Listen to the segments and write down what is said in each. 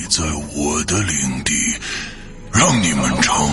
你在我的领地，让你们尝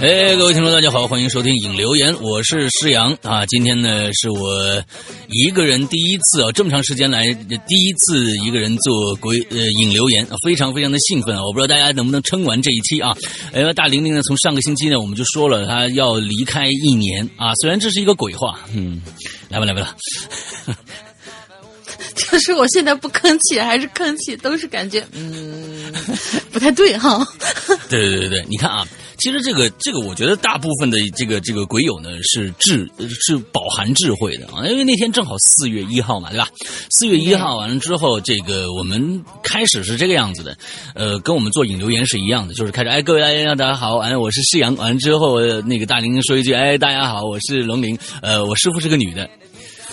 哎，各位听众，大家好，欢迎收听影留言，我是施阳啊。今天呢，是我一个人第一次啊，这么长时间来第一次一个人做鬼呃影留言，非常非常的兴奋啊！我不知道大家能不能撑完这一期啊？呃，大玲玲呢，从上个星期呢，我们就说了她要离开一年啊，虽然这是一个鬼话，嗯，来吧来吧来吧，就是我现在不吭气还是吭气，都是感觉嗯不太对哈。对对对对，你看啊，其实这个这个，我觉得大部分的这个这个鬼友呢是智是饱含智慧的啊，因为那天正好四月一号嘛，对吧？四月一号完了之后，这个我们开始是这个样子的，呃，跟我们做引流言是一样的，就是开始哎各位大家大家好，完了我是施阳，完了之后那个大玲说一句哎大家好，我是龙玲，呃我师傅是个女的。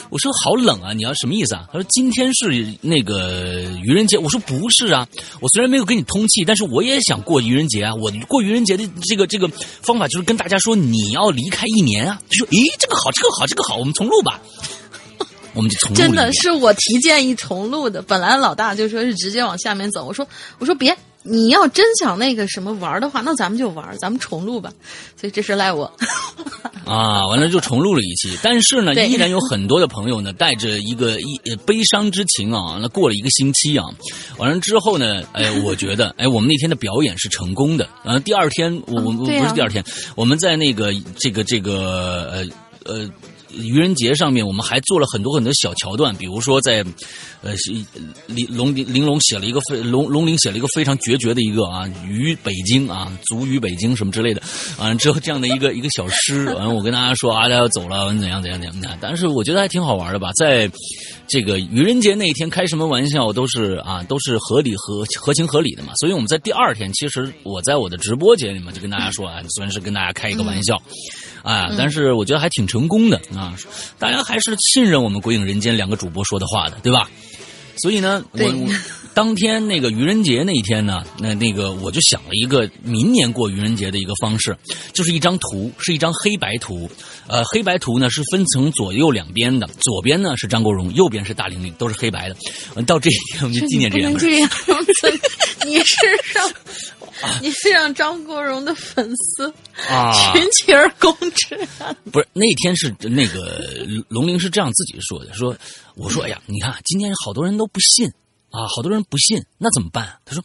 我说好冷啊！你要什么意思啊？他说今天是那个愚人节。我说不是啊，我虽然没有跟你通气，但是我也想过愚人节啊。我过愚人节的这个这个方法就是跟大家说你要离开一年啊。他说咦，这个好，这个好，这个好，我们重录吧。我们就重录真的是我提建议重录的，本来老大就说是直接往下面走，我说我说别，你要真想那个什么玩的话，那咱们就玩，咱们重录吧。所以这是赖我。啊，完了就重录了一期，但是呢，依然有很多的朋友呢，带着一个一呃悲伤之情啊，那过了一个星期啊，完了之后呢，哎，我觉得，哎，我们那天的表演是成功的，然后第二天，我我、嗯啊不是第二天，我们在那个这个这个呃呃。愚人节上面，我们还做了很多很多小桥段，比如说在，呃，玲龙玲珑写了一个非龙龙玲写了一个非常决绝的一个啊，于北京啊，足于北京什么之类的，完了之后这样的一个一个小诗，完了我跟大家说啊，大家要走了，怎样怎样怎样怎样，但是我觉得还挺好玩的吧，在这个愚人节那一天开什么玩笑都是啊，都是合理合合情合理的嘛，所以我们在第二天，其实我在我的直播间里面就跟大家说啊，虽然是跟大家开一个玩笑。啊，但是我觉得还挺成功的啊！大家还是信任我们《鬼影人间》两个主播说的话的，对吧？所以呢，我我当天那个愚人节那一天呢，那那个我就想了一个明年过愚人节的一个方式，就是一张图，是一张黑白图，呃，黑白图呢是分成左右两边的，左边呢是张国荣，右边是大玲玲，都是黑白的。呃到这一天我们就纪念这两个人。这样子，你是让你是让张国荣的粉丝啊群起而攻之啊！不是那天是那个龙玲是这样自己说的，说我说哎呀，你看今天好多人都不信啊，好多人不信，那怎么办？他说：“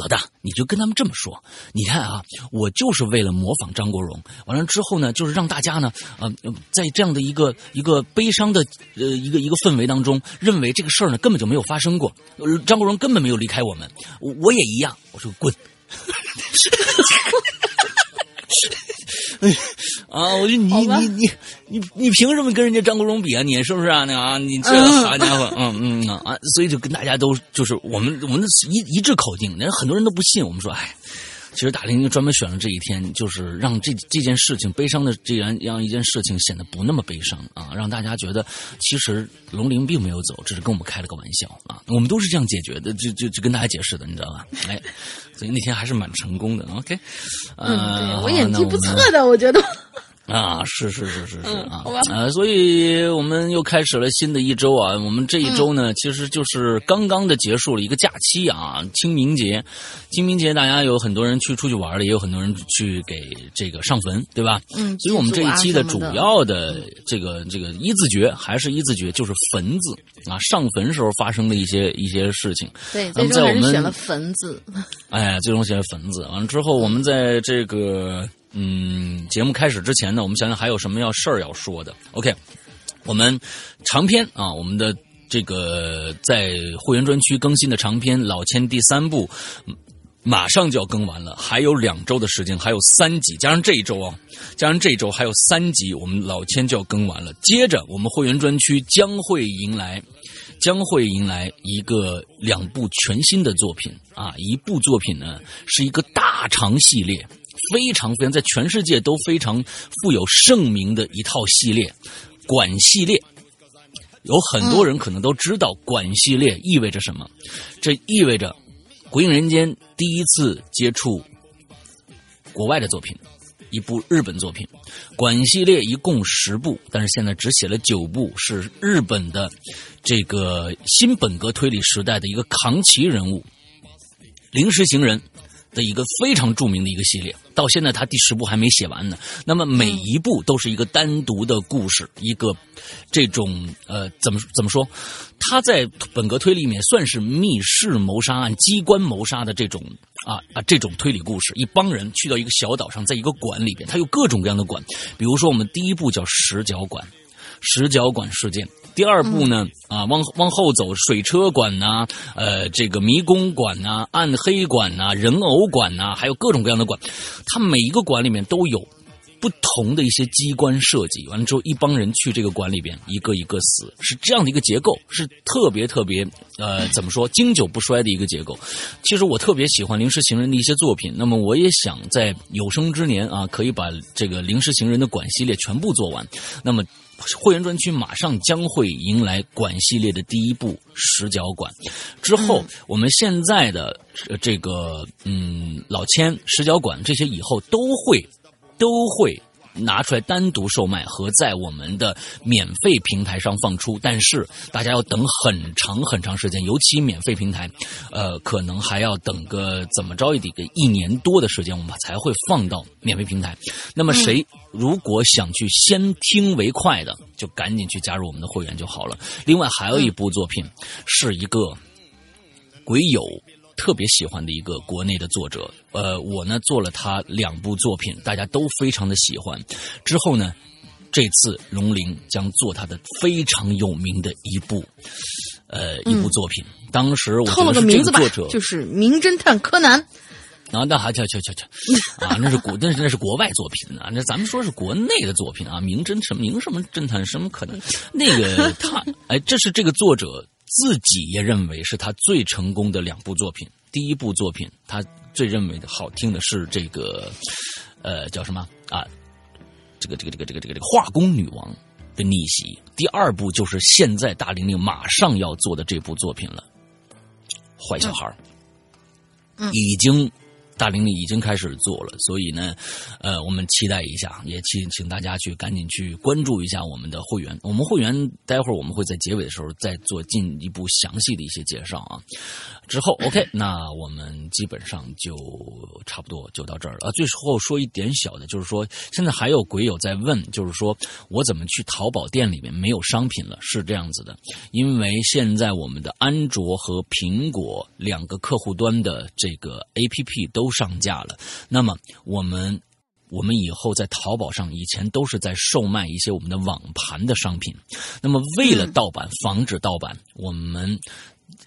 老大，你就跟他们这么说，你看啊，我就是为了模仿张国荣，完了之后呢，就是让大家呢，呃，在这样的一个一个悲伤的呃一个一个氛围当中，认为这个事儿呢根本就没有发生过，张国荣根本没有离开我们，我我也一样。”我说：“滚！” 哎 啊！我说你你你你你凭什么跟人家张国荣比啊？你是不是啊？那啊，你这嗯好家伙，嗯嗯啊啊！所以就跟大家都就是我们我们一一致口径，人很多人都不信。我们说，哎，其实大玲就专门选了这一天，就是让这这件事情悲伤的这样让一件事情显得不那么悲伤啊，让大家觉得其实龙鳞并没有走，只是跟我们开了个玩笑啊。我们都是这样解决的，就就就跟大家解释的，你知道吧？哎，所以那天还是蛮成功的。OK，嗯，呃，对我演技不错错的，我觉得。啊，是是是是是啊所以我们又开始了新的一周啊。我们这一周呢，其实就是刚刚的结束了一个假期啊，清明节。清明节大家有很多人去出去玩了，也有很多人去给这个上坟，对吧？嗯所以我们这一期的主要的这个这个一字诀还是一字诀，就是坟字啊，上坟时候发生的一些一些事情。对，最终还在我们是选了坟字。哎，最终写坟字。完了之后，我们在这个嗯节目开始之前呢，我们想想还有什么要事儿要说的。OK，我们长篇啊，我们的这个在会员专区更新的长篇《老千》第三部。马上就要更完了，还有两周的时间，还有三集，加上这一周啊，加上这一周还有三集，我们老千就要更完了。接着，我们会员专区将会迎来将会迎来一个两部全新的作品啊！一部作品呢是一个大长系列，非常非常在全世界都非常富有盛名的一套系列——管系列。有很多人可能都知道管系列意味着什么，这意味着《鬼影人间》第一次接触国外的作品，一部日本作品。管系列一共十部，但是现在只写了九部，是日本的这个新本格推理时代的一个扛旗人物——临时行人的一个非常著名的一个系列。到现在他第十部还没写完呢。那么每一部都是一个单独的故事，一个这种呃怎么怎么说？他在本格推理里面算是密室谋杀案、机关谋杀的这种啊啊这种推理故事。一帮人去到一个小岛上，在一个馆里边，它有各种各样的馆，比如说我们第一部叫十角馆。十角馆事件。第二部呢，啊，往往后走，水车馆呐、呃，这个迷宫馆呐、暗黑馆呐、人偶馆呐、还有各种各样的馆，它每一个馆里面都有不同的一些机关设计。完了之后，一帮人去这个馆里边，一个一个死，是这样的一个结构，是特别特别呃，怎么说，经久不衰的一个结构。其实我特别喜欢临时行人的一些作品，那么我也想在有生之年啊，可以把这个临时行人的馆系列全部做完。那么。会员专区马上将会迎来馆系列的第一部十角馆，之后、我们现在的呃这个嗯老千十角馆这些以后都会都会拿出来单独售卖和在我们的免费平台上放出，但是大家要等很长很长时间，尤其免费平台，呃，可能还要等个怎么着也得个一年多的时间，我们才会放到免费平台。那么谁如果想去先听为快的，就赶紧去加入我们的会员就好了。另外还有一部作品是一个鬼友特别喜欢的一个国内的作者，呃，我呢做了他两部作品，大家都非常的喜欢。之后呢，这次龙鳞将做他的非常有名的一部，呃，一部作品。当时我觉透了个名字吧就是《名侦探柯南》。啊，那还瞧瞧瞧瞧，啊，那是国那是那是国外作品啊，那咱们说是国内的作品啊，名侦什么名什么侦探什么可能，那个他哎，这是这个作者自己也认为是他最成功的两部作品。第一部作品，他最认为的好听的是这个，呃，叫什么啊？这个这个这个这个这个这个化工女王的逆袭。第二部就是现在大玲玲马上要做的这部作品了，坏小孩嗯。已经大玲玲已经开始做了，所以呢，呃，我们期待一下，也请请大家去赶紧去关注一下我们的会员。我们会员待会儿我们会在结尾的时候再做进一步详细的一些介绍啊。之后 OK，那我们基本上就差不多就到这儿了啊。最后说一点小的，就是说现在还有鬼友在问，就是说我怎么去淘宝店里面没有商品了？是这样子的，因为现在我们的安卓和苹果两个客户端的这个 APP 都上架了，那么我们。我们以后在淘宝上，以前都是在售卖一些我们的网盘的商品。那么，为了盗版，防止盗版，我们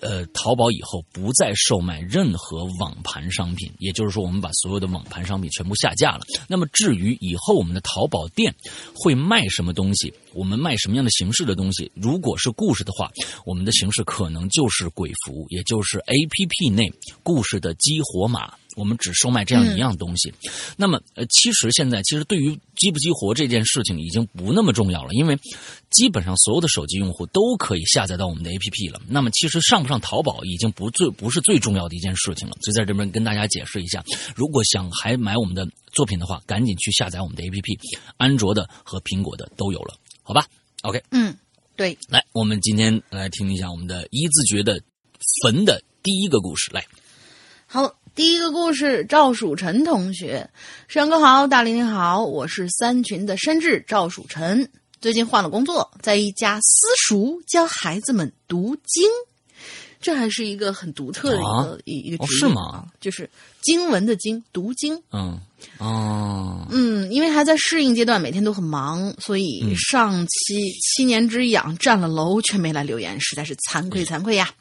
呃，淘宝以后不再售卖任何网盘商品，也就是说，我们把所有的网盘商品全部下架了。那么，至于以后我们的淘宝店会卖什么东西，我们卖什么样的形式的东西，如果是故事的话，我们的形式可能就是鬼服，也就是 A P P 内故事的激活码。我们只售卖这样一样东西，那么呃，其实现在其实对于激不激活这件事情已经不那么重要了，因为基本上所有的手机用户都可以下载到我们的 APP 了。那么其实上不上淘宝已经不最不是最重要的一件事情了。所以在这边跟大家解释一下，如果想还买我们的作品的话，赶紧去下载我们的 APP，安卓的和苹果的都有了，好吧？OK，嗯，对，来，我们今天来听一下我们的一字诀的坟的第一个故事，来。好，第一个故事，赵曙晨同学，山哥好，大林你好，我是三群的山治赵曙晨，最近换了工作，在一家私塾教孩子们读经，这还是一个很独特的一个、啊一一个哦职业是吗？就是经文的经，读经。嗯，哦，嗯，因为还在适应阶段，每天都很忙，所以嗯上期七年之痒占了楼，却没来留言，实在是惭愧惭愧呀。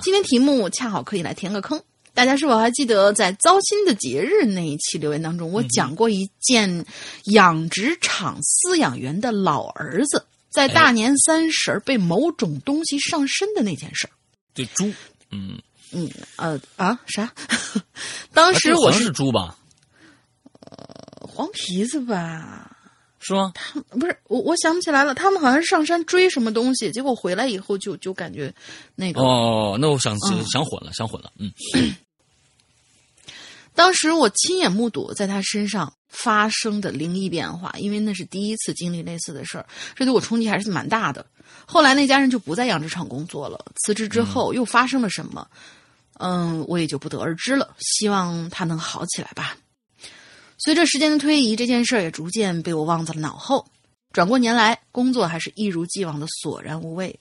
今天题目恰好可以来填个坑。大家是否还记得在糟心的节日那一期留言当中，我讲过一件养殖场饲养员的老儿子在大年三十儿被某种东西上身的那件事儿？对猪，嗯，嗯呃啊啥？当时我是是猪吧？黄皮子吧？是吗？他不是我，我想不起来了。他们好像是上山追什么东西，结果回来以后就就感觉那个。哦，那我想嗯想混了，想混了，嗯，当时我亲眼目睹在他身上发生的灵异变化，因为那是第一次经历类似的事儿，这对我冲击还是蛮大的。后来那家人就不在养殖场工作了，辞职之后又发生了什么，嗯，我也就不得而知了。希望他能好起来吧。随着时间的推移，这件事儿也逐渐被我忘在了脑后。转过年来，工作还是一如既往的索然无味，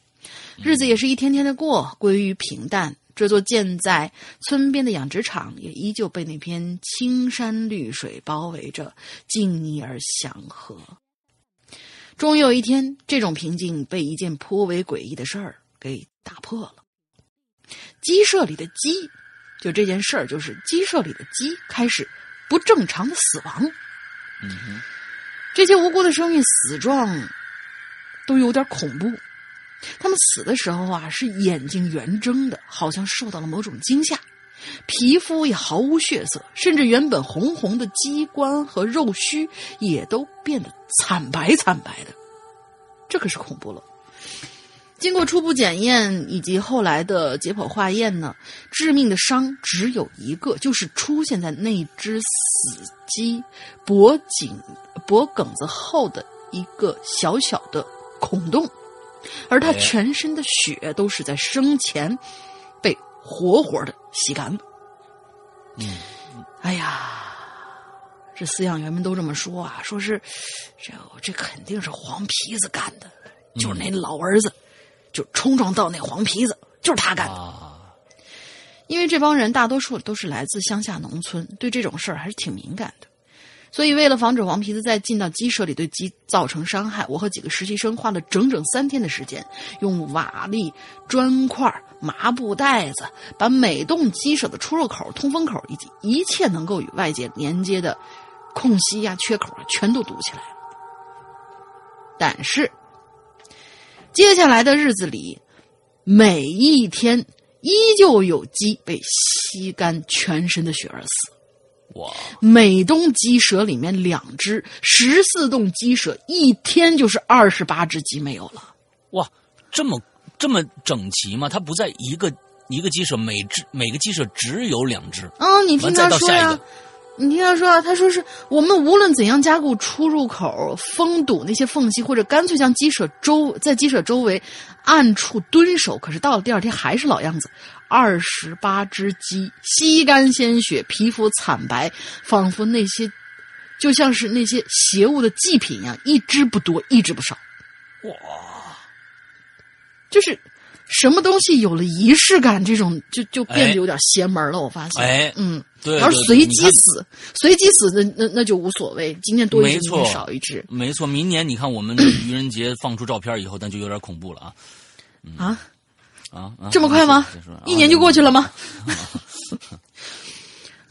日子也是一天天的过，归于平淡。这座建在村边的养殖场也依旧被那片青山绿水包围着，静谧而祥和。终于有一天，这种平静被一件颇为诡异的事儿给打破了。鸡舍里的鸡，就这件事儿，就是鸡舍里的鸡开始不正常的死亡。嗯哼，这些无辜的生命死状都有点恐怖。他们死的时候啊，是眼睛圆睁的，好像受到了某种惊吓，皮肤也毫无血色，甚至原本红红的鸡冠和肉须也都变得惨白惨白的，这可是恐怖了。经过初步检验以及后来的解剖化验呢，致命的伤只有一个，就是出现在那只死鸡脖颈脖梗子后的一个小小的孔洞，而它哎全身的血都是在生前被活活的吸干净。嗯，哎呀，这饲养员们都这么说啊，说是这这肯定是黄皮子干的，就是那老儿子。就冲撞到那黄皮子，就是他干的。啊，因为这帮人大多数都是来自乡下农村，对这种事儿还是挺敏感的。所以，为了防止黄皮子再进到鸡舍里对鸡造成伤害，我和几个实习生花了整整三天的时间，用瓦砾、砖块、麻布袋子，把每栋鸡舍的出入口、通风口以及一切能够与外界连接的空隙呀、缺口啊，全都堵起来。但是，接下来的日子里，每一天依旧有鸡被吸干全身的血而死。哇，每栋鸡舍里面两只，十四栋鸡舍一天就是二十八只鸡没有了。哇，这么这么整齐吗？它不在一个一个鸡舍每只每个鸡舍只有两只，嗯，你听他说呀你听他说啊，他说是我们无论怎样加固出入口，封堵那些缝隙，或者干脆将鸡舍周在鸡舍周围暗处蹲守，可是到了第二天还是老样子。二十八只鸡，吸干鲜血，皮肤惨白，仿佛那些就像是那些邪物的祭品一样，一只不多，一只不少。哇，就是什么东西有了仪式感，这种就就变哎得有点邪门了。我发现，哎嗯，对，要是随机死，随机死那那那就无所谓，今天多一只，明天少一只没错，明年你看我们愚人节放出照片以后，那就有点恐怖了啊啊！啊啊！这么快吗一年就过去了吗？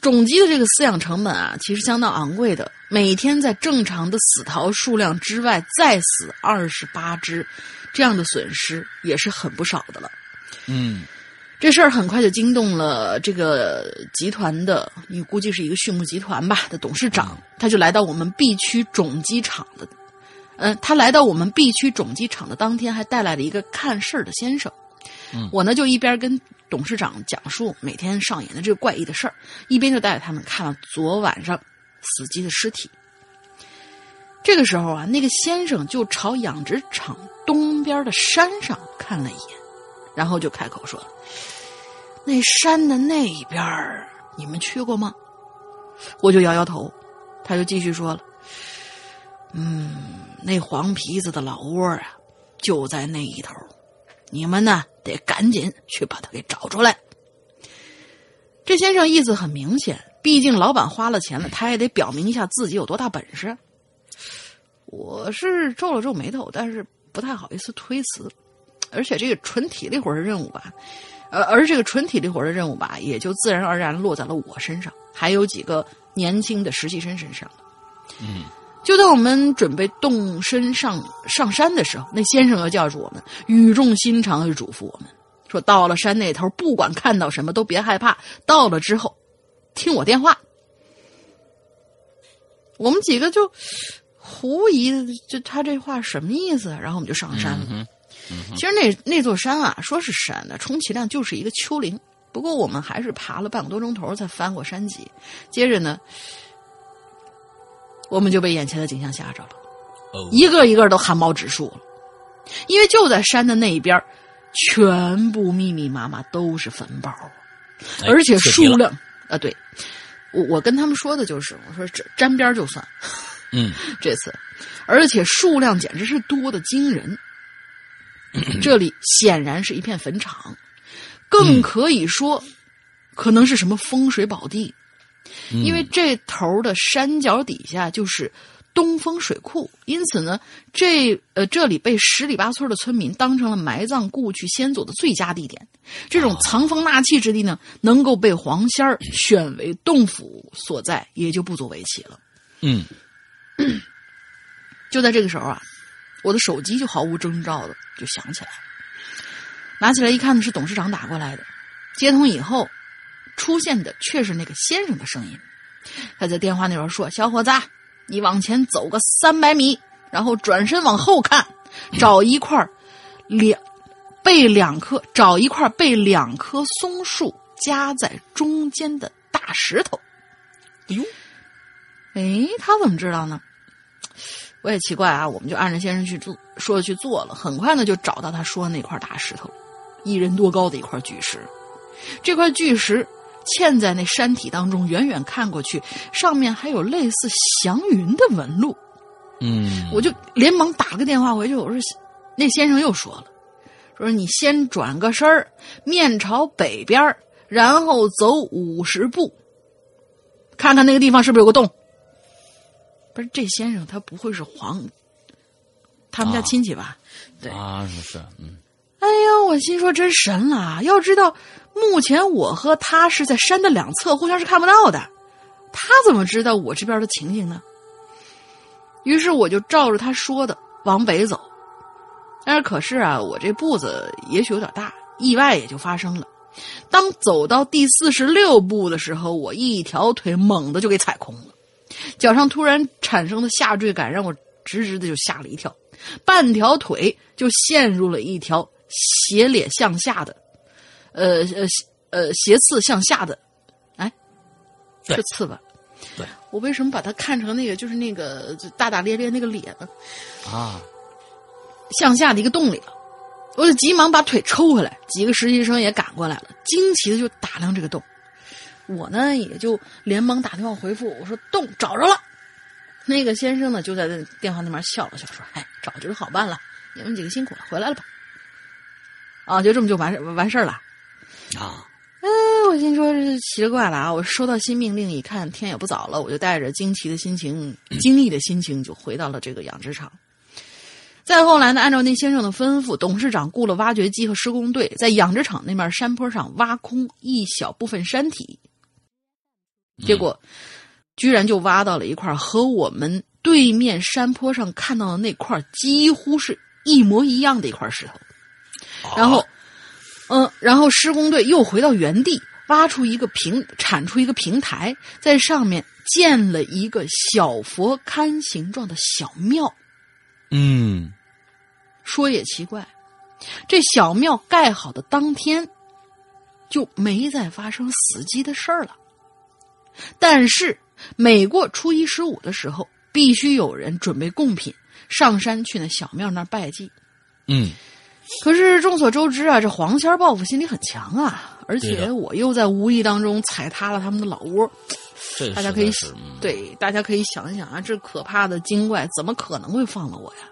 种鸡的这个饲养成本啊，其实相当昂贵的。每天在正常的死逃数量之外再死二十八只，这样的损失也是很不少的了。嗯这事儿很快就惊动了这个集团的，你估计是一个畜牧集团吧的董事长，他就来到我们 B 区种鸡场的，嗯、他来到我们 B 区种鸡场的当天，还带来了一个看事儿的先生。我呢就一边跟董事长讲述每天上演的这个怪异的事儿，一边就带着他们看了昨晚上死鸡的尸体。这个时候啊，那个先生就朝养殖场东边的山上看了一眼，然后就开口说：“那山的那一边儿，你们去过吗？”我就摇摇头，他就继续说了：“嗯，那黄皮子的老窝啊，就在那一头，你们呢得赶紧去把他给找出来。”这先生意思很明显，毕竟老板花了钱了，他也得表明一下自己有多大本事。我是皱了皱眉头，但是不太好意思推辞，而且这个纯体力活的任务吧，呃，而这个纯体力活的任务吧，也就自然而然落在了我身上，还有几个年轻的实习生身上。嗯，就在我们准备动身上上山的时候，那先生又叫住我们，语重心长的嘱咐我们说：“到了山那头，不管看到什么都别害怕，到了之后听我电话。”我们几个就狐疑，就他这话什么意思？然后我们就上山了。嗯其实那那座山啊，说是山呢，充其量就是一个丘陵。不过我们还是爬了半个多钟头才翻过山脊。接着呢，我们就被眼前的景象吓着了，哦，一个一个都汗毛直竖了。因为就在山的那一边，全部密密麻麻都是坟包，哎而且数量啊，对。我我跟他们说的就是，我说这沾边就算，嗯。这次，而且数量简直是多的惊人。这里显然是一片坟场，更可以说可能是什么风水宝地，嗯因为这头的山脚底下就是东风水库，因此呢，这呃这里被十里八村的村民当成了埋葬故去先祖的最佳地点。这种藏风纳气之地呢，能够被黄仙儿选为洞府所在，也就不足为奇了。嗯 就在这个时候啊，我的手机就毫无征兆的就响起来了，拿起来一看呢，是董事长打过来的。接通以后，出现的却是那个先生的声音。他在电话那边说：“小伙子，你往前走个三百米，然后转身往后看，找一块儿两被两棵找一块被两棵松树夹在中间的大石头。”哎呦，哎，他怎么知道呢？我也奇怪啊，我们就按着先生去做，说去做了。很快呢，就找到他说的那块大石头，一人多高的一块巨石。这块巨石嵌在那山体当中，远远看过去，上面还有类似祥云的纹路。嗯，我就连忙打了个电话回去，我说，那先生又说了，说你先转个身儿，面朝北边儿然后走五十步，看看那个地方是不是有个洞。不是这先生他不会是黄，他们家啊亲戚吧？对啊是是嗯哎呀，我心说真神了！要知道，目前我和他是在山的两侧，互相是看不到的。他怎么知道我这边的情形呢？于是我就照着他说的往北走。但是可是啊，我这步子也许有点大，意外也就发生了。当走到第四十六步的时候，我一条腿猛地就给踩空了，脚上突然产生的下坠感让我直直的就吓了一跳，半条腿就陷入了一条斜裂向下的，呃呃呃斜刺向下的，哎，是刺吧？对，我为什么把它看成那个就是那个大大咧咧那个脸呢？啊，向下的一个洞里了。我就急忙把腿抽回来，几个实习生也赶过来了，惊奇的就打量这个洞。我呢也就连忙打电话回复，我说洞找着了。那个先生呢就在那电话那边笑了笑，说：“哎，找着就好办了，你们几个辛苦了，回来了吧。”啊，就这么就完事完事儿了。啊，嗯，我心说这奇了怪了啊！我收到新命令，一看天也不早了，我就带着惊奇的心情、惊异的心情，就回到了这个养殖场。再后来呢，按照那先生的吩咐，董事长雇了挖掘机和施工队，在养殖场那面山坡上挖空一小部分山体，结果、居然就挖到了一块和我们对面山坡上看到的那块几乎是一模一样的一块石头。然后，嗯，然后施工队又回到原地，挖出一个平，铲出一个平台，在上面建了一个小佛龛形状的小庙。嗯说也奇怪，这小庙盖好的当天，就没再发生死机的事儿了。但是每过初一十五的时候，必须有人准备贡品，上山去那小庙那儿拜祭。嗯，可是众所周知啊，这黄仙儿报复心理很强啊，而且我又在无意当中踩塌了他们的老窝。大家可以对，大家可以想一想啊，这可怕的精怪怎么可能会放了我呀？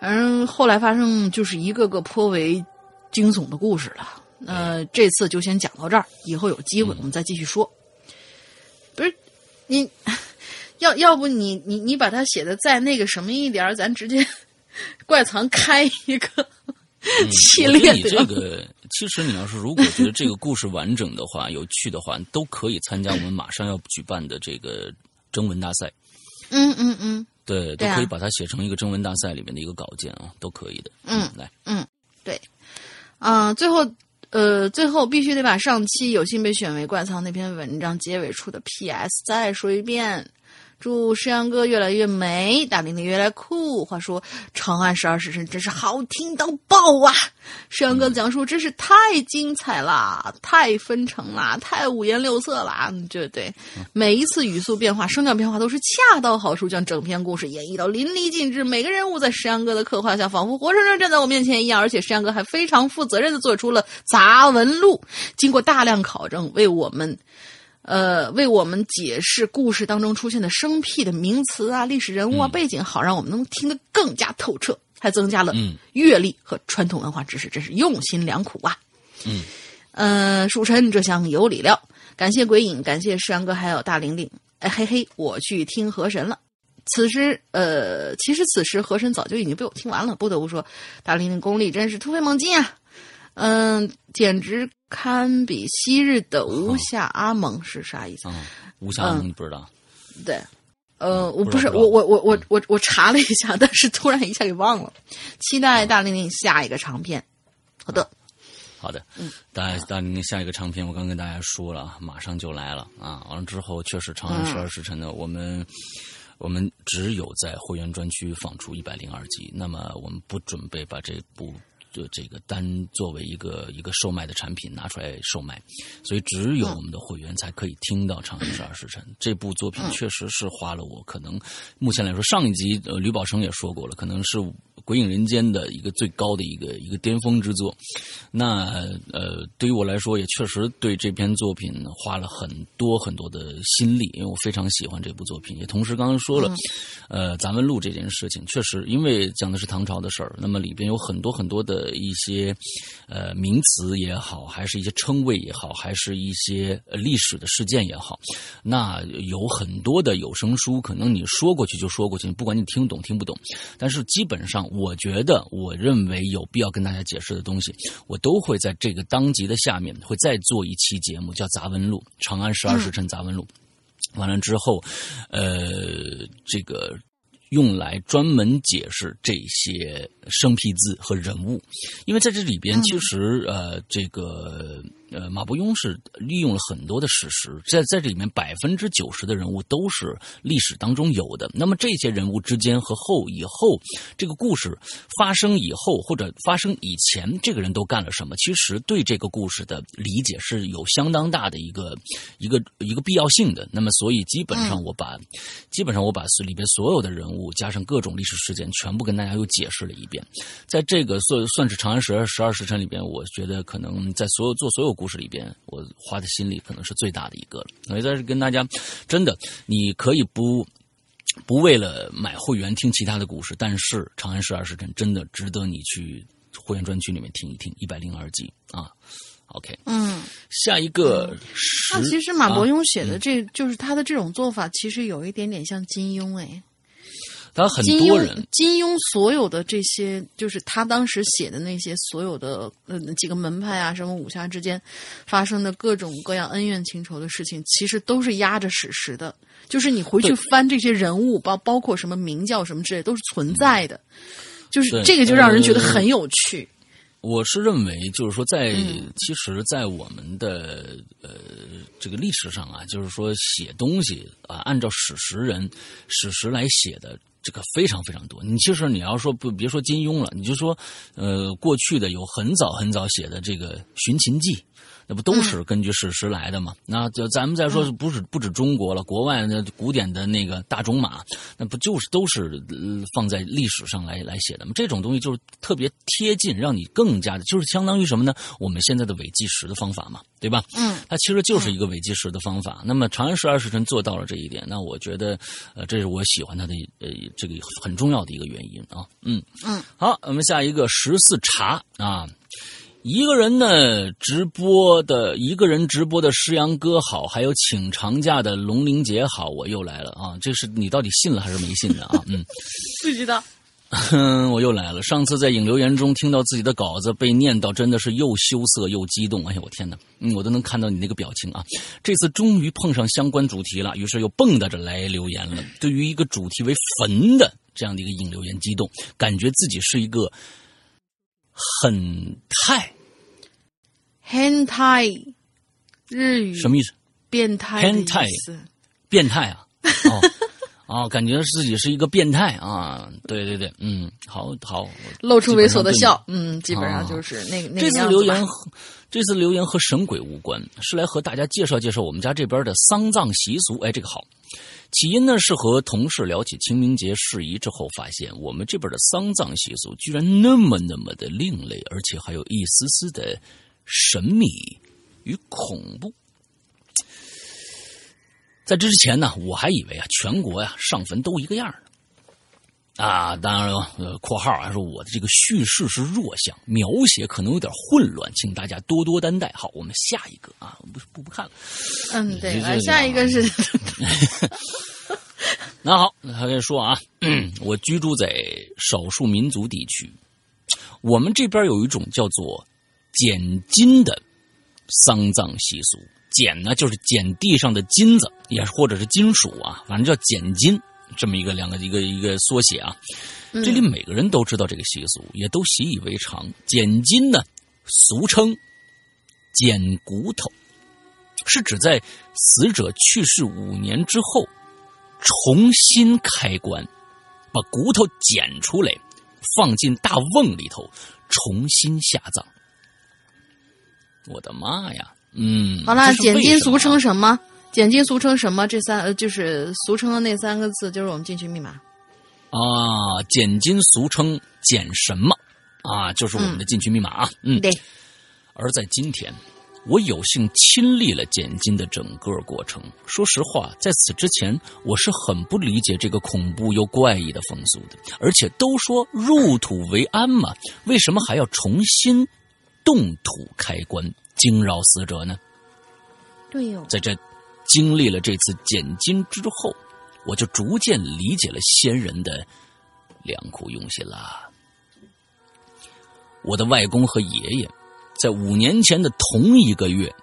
反正后来发生就是一个个颇为惊悚的故事了。那这次就先讲到这儿，以后有机会我们再继续说。不是你，要要不你你你把它写的再那个什么一点儿咱直接 怪藏开一个 系列得了。这个，其实你要是如果觉得这个故事完整的话、有趣的话，都可以参加我们马上要举办的这个征文大赛。嗯嗯嗯。对，都可以把它写成一个征文大赛里面的一个稿件啊，都可以的。嗯来，嗯对，啊、最后呃，最后必须得把上期有幸被选为怪藏那篇文章结尾处的 P.S. 再说一遍。祝石羊哥越来越美，大玲玲越来越酷。话说《长安十二时辰》真是好听到爆啊！石羊哥的讲述真是太精彩啦，太分成啦，太五颜六色啦。嗯对对，每一次语速变化、声调变化都是恰到好处，将整篇故事演绎到淋漓尽致。每个人物在石羊哥的刻画下，仿佛活生生站在我面前一样。而且石羊哥还非常负责任的做出了杂文录，经过大量考证，为我们。呃，为我们解释故事当中出现的生僻的名词啊、历史人物啊、背景，好让我们能听得更加透彻，还增加了嗯阅历和传统文化知识，真是用心良苦啊！嗯，呃，蜀臣这厢有理了，感谢鬼影，感谢石阳哥，还有大玲玲。哎嘿嘿，我去听河神了。此时，呃，其实此时河神早就已经被我听完了。不得不说，大玲玲功力真是突飞猛进啊！嗯，简直堪比昔日的无下阿蒙是啥意思？啊，吴霞龙你不知道？对，呃，我不是我我我我我我查了一下，但是突然一下给忘了。期待大玲玲下一个长篇。好的，好的，嗯大家大家下一个长片，我刚跟大家说了啊，马上就来了啊！完了之后，确实《长安十二时辰》呢，我们我们只有在会员专区放出一百零二集，那么我们不准备把这部。的这个单作为一个一个售卖的产品拿出来售卖，所以只有我们的会员才可以听到《长安十二时辰》这部作品，确实是花了我可能目前来说，上一集呃吕宝生也说过了，可能是《鬼影人间》的一个最高的一个一个巅峰之作。那呃，对于我来说，也确实对这篇作品花了很多很多的心力，因为我非常喜欢这部作品。也同时刚刚说了，呃，咱们录这件事情，确实因为讲的是唐朝的事儿，那么里边有很多很多的一些呃名词也好，还是一些称谓也好，还是一些历史的事件也好，那有很多的有声书，可能你说过去就说过去，不管你听懂听不懂，但是基本上，我觉得我认为有必要跟大家解释的东西，我都会在这个当集的下面会再做一期节目，叫《杂文录》《长安十二时辰杂文录》。完了之后，呃，这个用来专门解释这些生僻字和人物，因为在这里边，其实呃，这个呃，马伯庸是利用了很多的史实，在在这里面百分之九十的人物都是历史当中有的。那么这些人物之间和后以后这个故事发生以后或者发生以前，这个人都干了什么，其实对这个故事的理解是有相当大的一个一个一个必要性的。那么所以基本上我把、基本上我把里边所有的人物加上各种历史事件，全部跟大家又解释了一遍。在这个算算是《长安十二十二时辰》里边，我觉得可能在所有做所有故事里边，我花的心力可能是最大的一个了。所以在这跟大家，真的你可以不不为了买会员听其他的故事，但是《长安十二时辰》真的值得你去会员专区里面听一听，一百零二集啊。OK，嗯，下一个十，那其实马伯啊庸写的这、就是他的这种做法，其实有一点点像金庸哎。他很金庸多人，金庸所有的这些，就是他当时写的那些所有的呃几个门派啊，什么武侠之间发生的各种各样恩怨情仇的事情，其实都是压着史实的。就是你回去翻这些人物，包包括什么明教什么之类，都是存在的。就是这个就让人觉得呃很有趣。我是认为，就是说在，嗯其实，在我们的呃这个历史上啊，就是说写东西啊，按照史实人史实来写的。这个非常非常多。你其实你要说不别说金庸了，你就说呃过去的有很早很早写的这个《寻秦记》，那不都是根据史实来的吗？那就咱们再说，不是不止中国了，国外的古典的那个大种马，那不就是都是、呃放在历史上来来写的吗？这种东西就是特别贴近，让你更加的，就是相当于什么呢？我们现在的伪计时的方法嘛，对吧？嗯，它其实就是一个伪计时的方法。那么《长安十二时辰》做到了这一点，那我觉得，呃，这是我喜欢它的呃这个很重要的一个原因啊。嗯嗯，好，我们下一个十四茶啊。一个人呢直播的，一个人直播的诗阳哥好，还有请长假的龙玲姐好，我又来了啊！这是你到底信了还是没信的啊？嗯。不知道。哼，我又来了。上次在引留言中听到自己的稿子被念到，真的是又羞涩又激动。哎呀，我天哪！嗯，我都能看到你那个表情啊。这次终于碰上相关主题了，于是又蹦跶着来留言了。对于一个主题为“坟”的这样的一个引留言，激动，感觉自己是一个很太 hentai 日语什么意思？变态的意 hentai 思。变态啊！哦。哦，感觉自己是一个变态啊！对对对，嗯，好好，露出猥琐的笑，嗯，基本上啊就是那个、那个样子吧次留言，这次留言和神鬼无关，是来和大家介绍介绍我们家这边的丧葬习俗。哎，这个好。起因呢是和同事聊起清明节事宜之后，发现我们这边的丧葬习俗居然那么那么的另类，而且还有一丝丝的神秘与恐怖。在这之前呢，我还以为啊，全国呀上坟都一个样。啊，当然了，呃，括号啊，说我的这个叙事是弱项，描写可能有点混乱，请大家多多担待。好，我们下一个啊，不不不看了。嗯，对，这来个下一个是 那好，那他跟你说啊，我居住在少数民族地区，我们这边有一种叫做捡金的丧葬习俗。捡呢，就是捡地上的金子，也或者是金属啊，反正叫捡金，这么一个两个一个一个缩写啊。这里每个人都知道这个习俗，也都习以为常。捡金呢，俗称捡骨头，是指在死者去世五年之后，重新开棺，把骨头捡出来，放进大瓮里头，重新下葬。我的妈呀！嗯，好了，这是简金俗称什么？简金俗称什么？这三呃，就是俗称的那三个字，就是我们进群密码。啊，捡金俗称捡什么啊？就是我们的进群密码啊。嗯，对，而在今天，我有幸亲历了捡金的整个过程。说实话，在此之前，我是很不理解这个恐怖又怪异的风俗的。而且都说入土为安嘛，为什么还要重新动土开棺惊扰死者呢？对哟、在这经历了这次减金之后，我就逐渐理解了先人的良苦用心啦。我的外公和爷爷在五年前的同一个月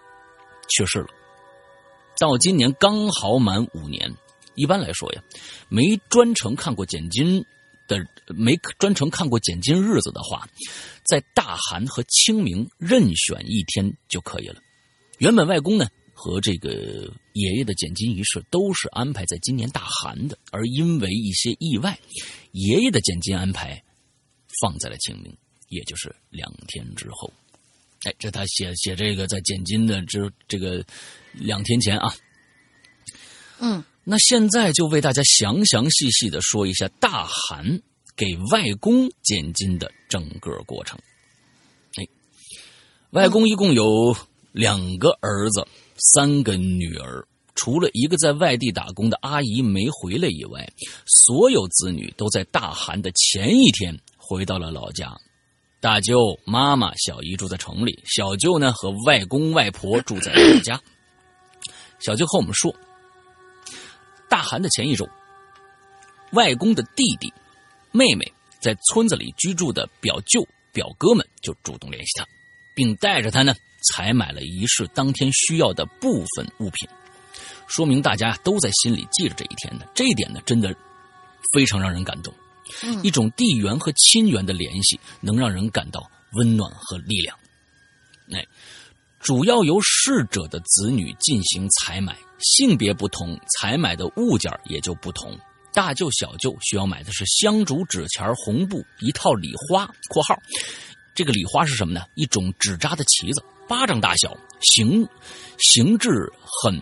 去世了，到今年刚好满五年。一般来说呀，没专程看过减金的没专程看过减金日子的话，在大寒和清明任选一天就可以了。原本外公呢和这个爷爷的捡金仪式都是安排在今年大寒的，而因为一些意外，爷爷的捡金安排放在了清明，也就是两天之后。哎，这他写写这个在捡金的这这个两天前啊，嗯，那现在就为大家详详细细的说一下大寒给外公捡金的整个过程。哎，外公一共有两个儿子，三个女儿，除了一个在外地打工的阿姨没回来以外，所有子女都在大寒的前一天回到了老家。大舅、妈妈、小姨住在城里，小舅呢和外公外婆住在老家。小舅和我们说，大寒的前一周，外公的弟弟、妹妹在村子里居住的表舅、表哥们就主动联系他，并带着他呢采买了仪式当天需要的部分物品，说明大家都在心里记着这一天的。这一点呢，真的非常让人感动。一种地缘和亲缘的联系，能让人感到温暖和力量。哎，主要由逝者的子女进行采买，性别不同，采买的物件也就不同。大舅、小舅需要买的是香烛、纸钱、红布、一套礼花（括号）。这个礼花是什么呢？一种纸扎的旗子，巴掌大小，形形制很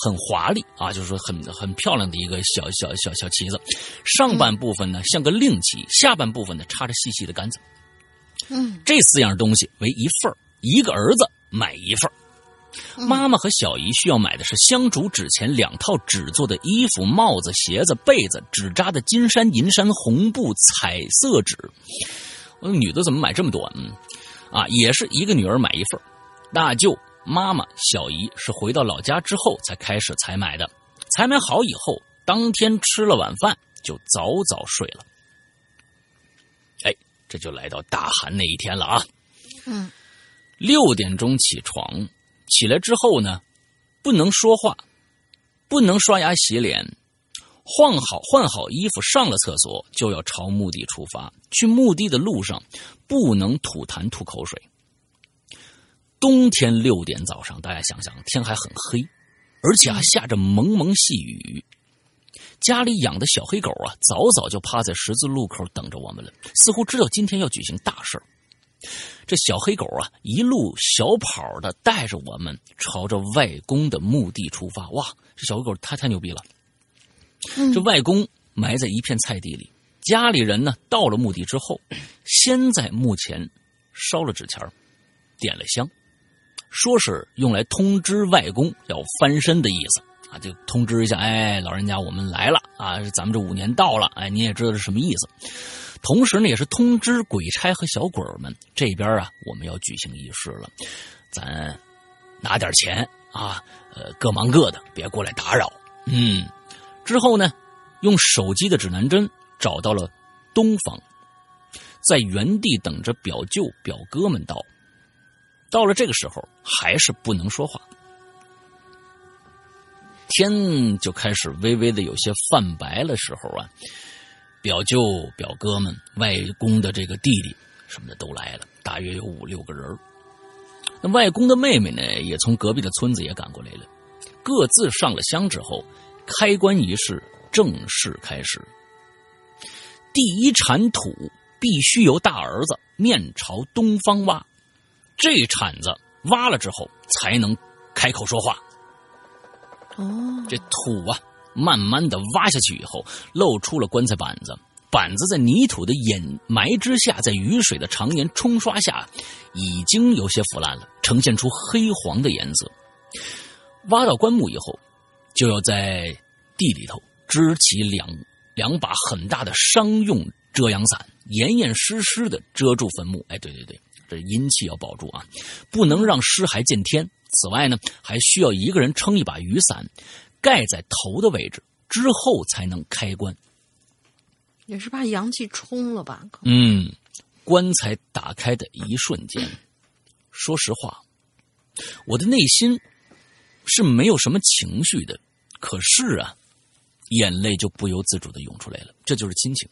很华丽啊，就是说很很漂亮的一个小小小小旗子。上半部分呢像个令旗，下半部分呢插着细细的杆子。嗯，这四样东西为一份儿一个儿子买一份儿妈妈和小姨需要买的是香烛、纸钱、两套纸做的衣服、帽子、鞋子、被子、纸扎的金山、银山、红布、彩色纸。我说女的怎么买这么多？嗯，啊，也是一个女儿买一份儿大舅、妈妈、小姨是回到老家之后才开始采买的。采买好以后，当天吃了晚饭就早早睡了。哎，这就来到大寒那一天了啊！嗯，六点钟起床，起来之后呢，不能说话，不能刷牙洗脸，换好换好衣服，上了厕所就要朝墓地出发。去墓地的路上，不能吐痰吐口水。冬天六点早上，大家想想，天还很黑，而且还下着蒙蒙细雨。家里养的小黑狗啊，早早就趴在十字路口等着我们了，似乎知道今天要举行大事儿。这小黑狗啊，一路小跑的带着我们朝着外公的墓地出发。哇，这小黑狗太太牛逼了！这外公埋在一片菜地里，家里人呢到了墓地之后，先在墓前烧了纸钱点了香，说是用来通知外公要翻身的意思啊，就通知一下，哎，老人家我们来了啊，咱们这五年到了，哎，你也知道是什么意思。同时呢，也是通知鬼差和小鬼儿们，这边啊，我们要举行仪式了，咱拿点钱啊，呃，各忙各的，别过来打扰。嗯，之后呢，用手机的指南针找到了东方，在原地等着表舅表哥们到。到了这个时候，还是不能说话，天就开始微微的有些泛白了。时候啊，表舅表哥们、外公的这个弟弟什么的都来了，大约有五六个人那外公的妹妹呢，也从隔壁的村子也赶过来了。各自上了香之后，开棺仪式正式开始。第一铲土必须由大儿子面朝东方挖，这铲子挖了之后才能开口说话。哦，这土啊，慢慢的挖下去以后，露出了棺材板子。板子在泥土的掩埋之下，在雨水的常年冲刷下，已经有些腐烂了，呈现出黑黄的颜色。挖到棺木以后，就要在地里头支起两两把很大的商用遮阳伞，严严实实的遮住坟墓。哎，对对对，这阴气要保住啊，不能让尸骸见天。此外呢，还需要一个人撑一把雨伞，盖在头的位置，之后才能开棺。也是怕阳气冲了吧？嗯，棺材打开的一瞬间，说实话，我的内心是没有什么情绪的，可是啊，眼泪就不由自主的涌出来了。这就是亲情。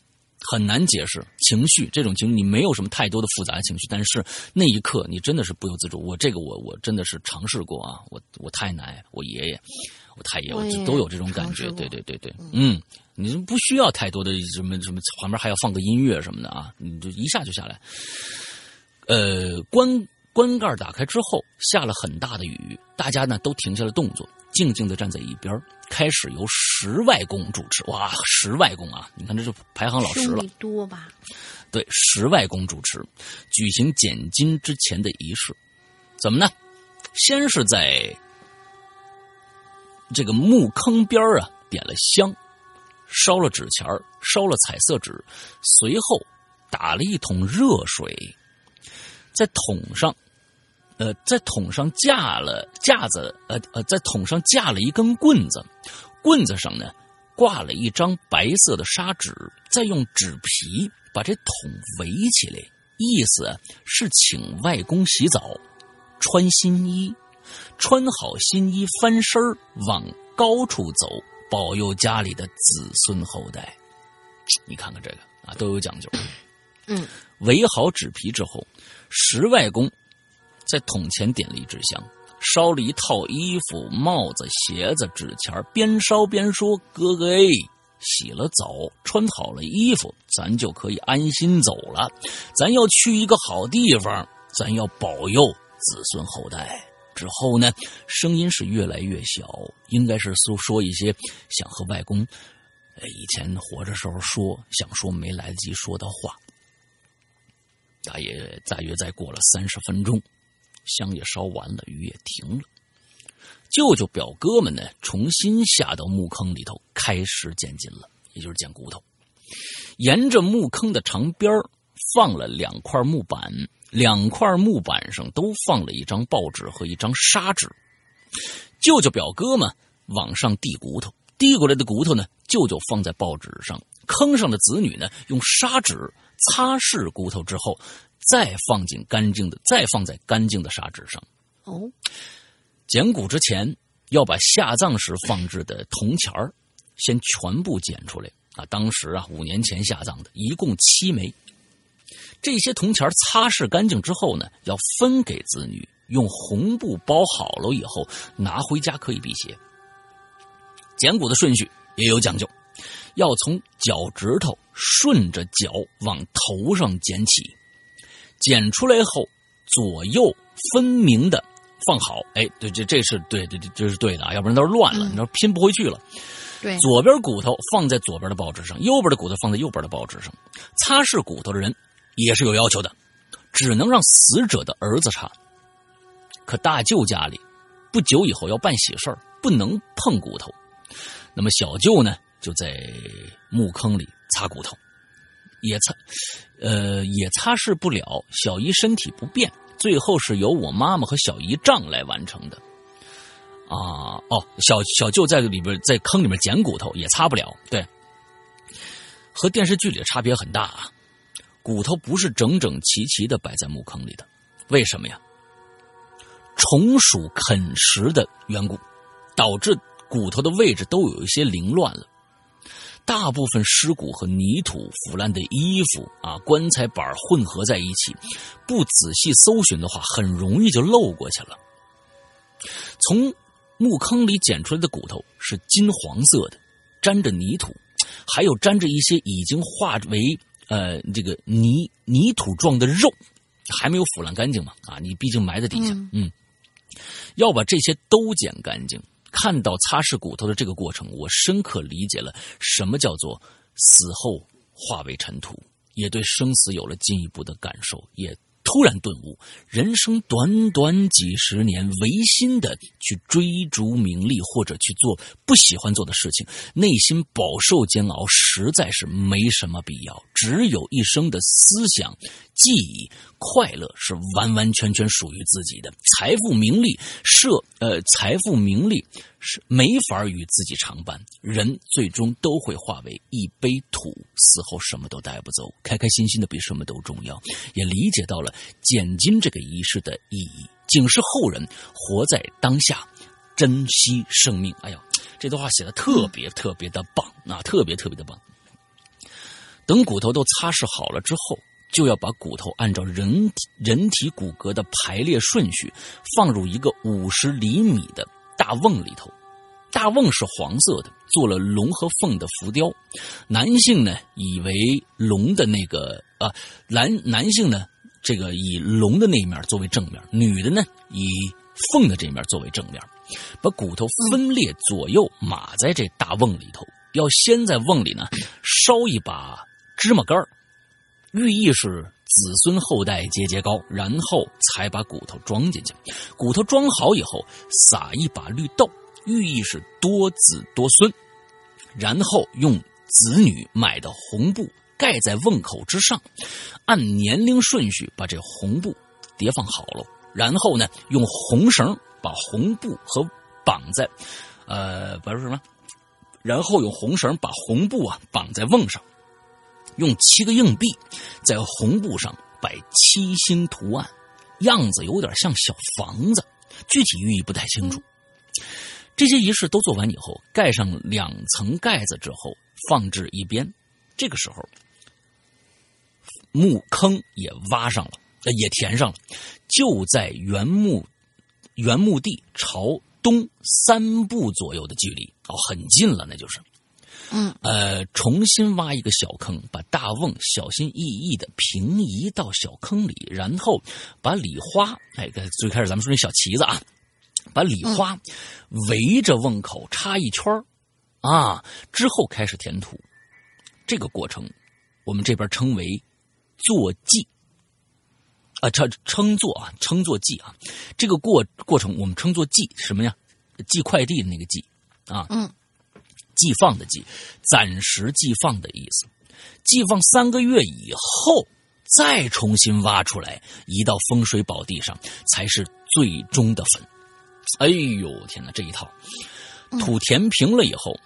很难解释情绪这种情绪，你没有什么太多的复杂的情绪，但是那一刻你真的是不由自主。我这个我我真的是尝试过啊，我我太奶，我爷爷，我太爷，我都有这种感觉。对对对对，嗯，你不需要太多的什么什么，旁边还要放个音乐什么的啊，你就一下就下来。呃，关棺盖打开之后，下了很大的雨，大家呢都停下了动作，静静的站在一边，开始由十外公主持。哇，十外公啊！你看这是排行老十了。多吧？对，十外公主持举行捡金之前的仪式，怎么呢？先是在这个墓坑边啊点了香，烧了纸钱烧了彩色纸，随后打了一桶热水，在桶上，呃，在桶上架了架子，呃呃，在桶上架了一根棍子，棍子上呢挂了一张白色的砂纸，再用纸皮把这桶围起来，意思是请外公洗澡，穿新衣，穿好新衣，翻身儿往高处走，保佑家里的子孙后代。你看看这个啊，都有讲究。嗯，围好纸皮之后，十外公在桶前点了一支香，烧了一套衣服、帽子、鞋子、纸钱，边烧边说：“哥哥哎，洗了澡，穿好了衣服，咱就可以安心走了。咱要去一个好地方，咱要保佑子孙后代。”之后呢，声音是越来越小，应该是说说一些想和外公，呃，以前活着时候说想说没来得及说的话。大约大约再过了三十分钟，香也烧完了，雨也停了。舅舅表哥们呢，重新下到墓坑里头，开始捡金了，也就是捡骨头。沿着墓坑的长边放了两块木板，两块木板上都放了一张报纸和一张砂纸。舅舅表哥们往上递骨头，递过来的骨头呢，舅舅放在报纸上，坑上的子女呢，用砂纸擦拭骨头之后，再放进干净的，再放在干净的砂纸上。哦，捡骨之前要把下葬时放置的铜钱儿先全部捡出来啊！当时啊，五年前下葬的，一共七枚。这些铜钱儿擦拭干净之后呢，要分给子女，用红布包好了以后拿回家可以辟邪。捡骨的顺序也有讲究，要从脚趾头顺着脚往头上捡起，捡出来后左右分明的放好。哎，对，这这是对对对，这是对的啊，要不然都是乱了，嗯你知道拼不回去了。对，左边骨头放在左边的报纸上，右边的骨头放在右边的报纸上。擦拭骨头的人也是有要求的，只能让死者的儿子擦。可大舅家里不久以后要办喜事儿，不能碰骨头。那么小舅呢，就在墓坑里擦骨头，也擦，呃，也擦拭不了。小姨身体不便，最后是由我妈妈和小姨丈来完成的。啊，哦，小小舅在里边在坑里面捡骨头也擦不了，对，和电视剧里的差别很大啊。骨头不是整整齐齐的摆在墓坑里的，为什么呀？虫鼠啃食的缘故，导致骨头的位置都有一些凌乱了。大部分尸骨和泥土、腐烂的衣服啊、棺材板混合在一起，不仔细搜寻的话，很容易就漏过去了。从墓坑里捡出来的骨头是金黄色的，沾着泥土，还有沾着一些已经化为呃这个泥泥土状的肉，还没有腐烂干净嘛？啊，你毕竟埋在底下，嗯嗯，要把这些都捡干净。看到擦拭骨头的这个过程，我深刻理解了什么叫做死后化为尘土，也对生死有了进一步的感受，也突然顿悟：人生短短几十年，违心的去追逐名利或者去做不喜欢做的事情，内心饱受煎熬，实在是没什么必要。只有一生的思想、记忆、快乐是完完全全属于自己的。财富、名利，社呃，财富、名利是没法与自己常伴，人最终都会化为一杯土，死后什么都带不走，开开心心的比什么都重要。也理解到了捡金这个仪式的意义，警示后人活在当下，珍惜生命。哎呀，这段话写的特别特别的棒啊，特别特别的棒。等骨头都擦拭好了之后，就要把骨头按照人体人体骨骼的排列顺序放入一个五十厘米的大瓮里头。大瓮是黄色的，做了龙和凤的浮雕。男性呢，以为龙的那个啊，男男性呢，这个以龙的那一面作为正面，女的呢以凤的这面作为正面。把骨头分列左右码在这大瓮里头，要先在瓮里呢烧一把芝麻干儿寓意是子孙后代节节高，然后才把骨头装进去。骨头装好以后，撒一把绿豆，寓意是多子多孙。然后用子女买的红布盖在瓮口之上，按年龄顺序把这红布叠放好了。然后呢，用红绳把红布和绑在，呃，不是什么，然后用红绳把红布啊绑在瓮上。用七个硬币在红布上摆七星图案，样子有点像小房子，具体寓意不太清楚。这些仪式都做完以后，盖上两层盖子之后，放置一边。这个时候，墓坑也挖上了，呃，也填上了，就在原墓原墓地朝东三步左右的距离，哦，很近了，那就是。嗯，呃，重新挖一个小坑，把大瓮小心翼翼的平移到小坑里，然后把礼花，哎，最开始咱们说那小旗子啊，把礼花围着瓮口插一圈儿啊，之后开始填土。这个过程，我们这边称为做祭啊，称称作啊，称作祭啊。这个过过程我们称作祭什么呀？寄快递的那个寄啊。嗯。寄放的寄，暂时寄放的意思。寄放三个月以后，再重新挖出来，移到风水宝地上，才是最终的坟。哎呦天哪，这一套土填平了以后，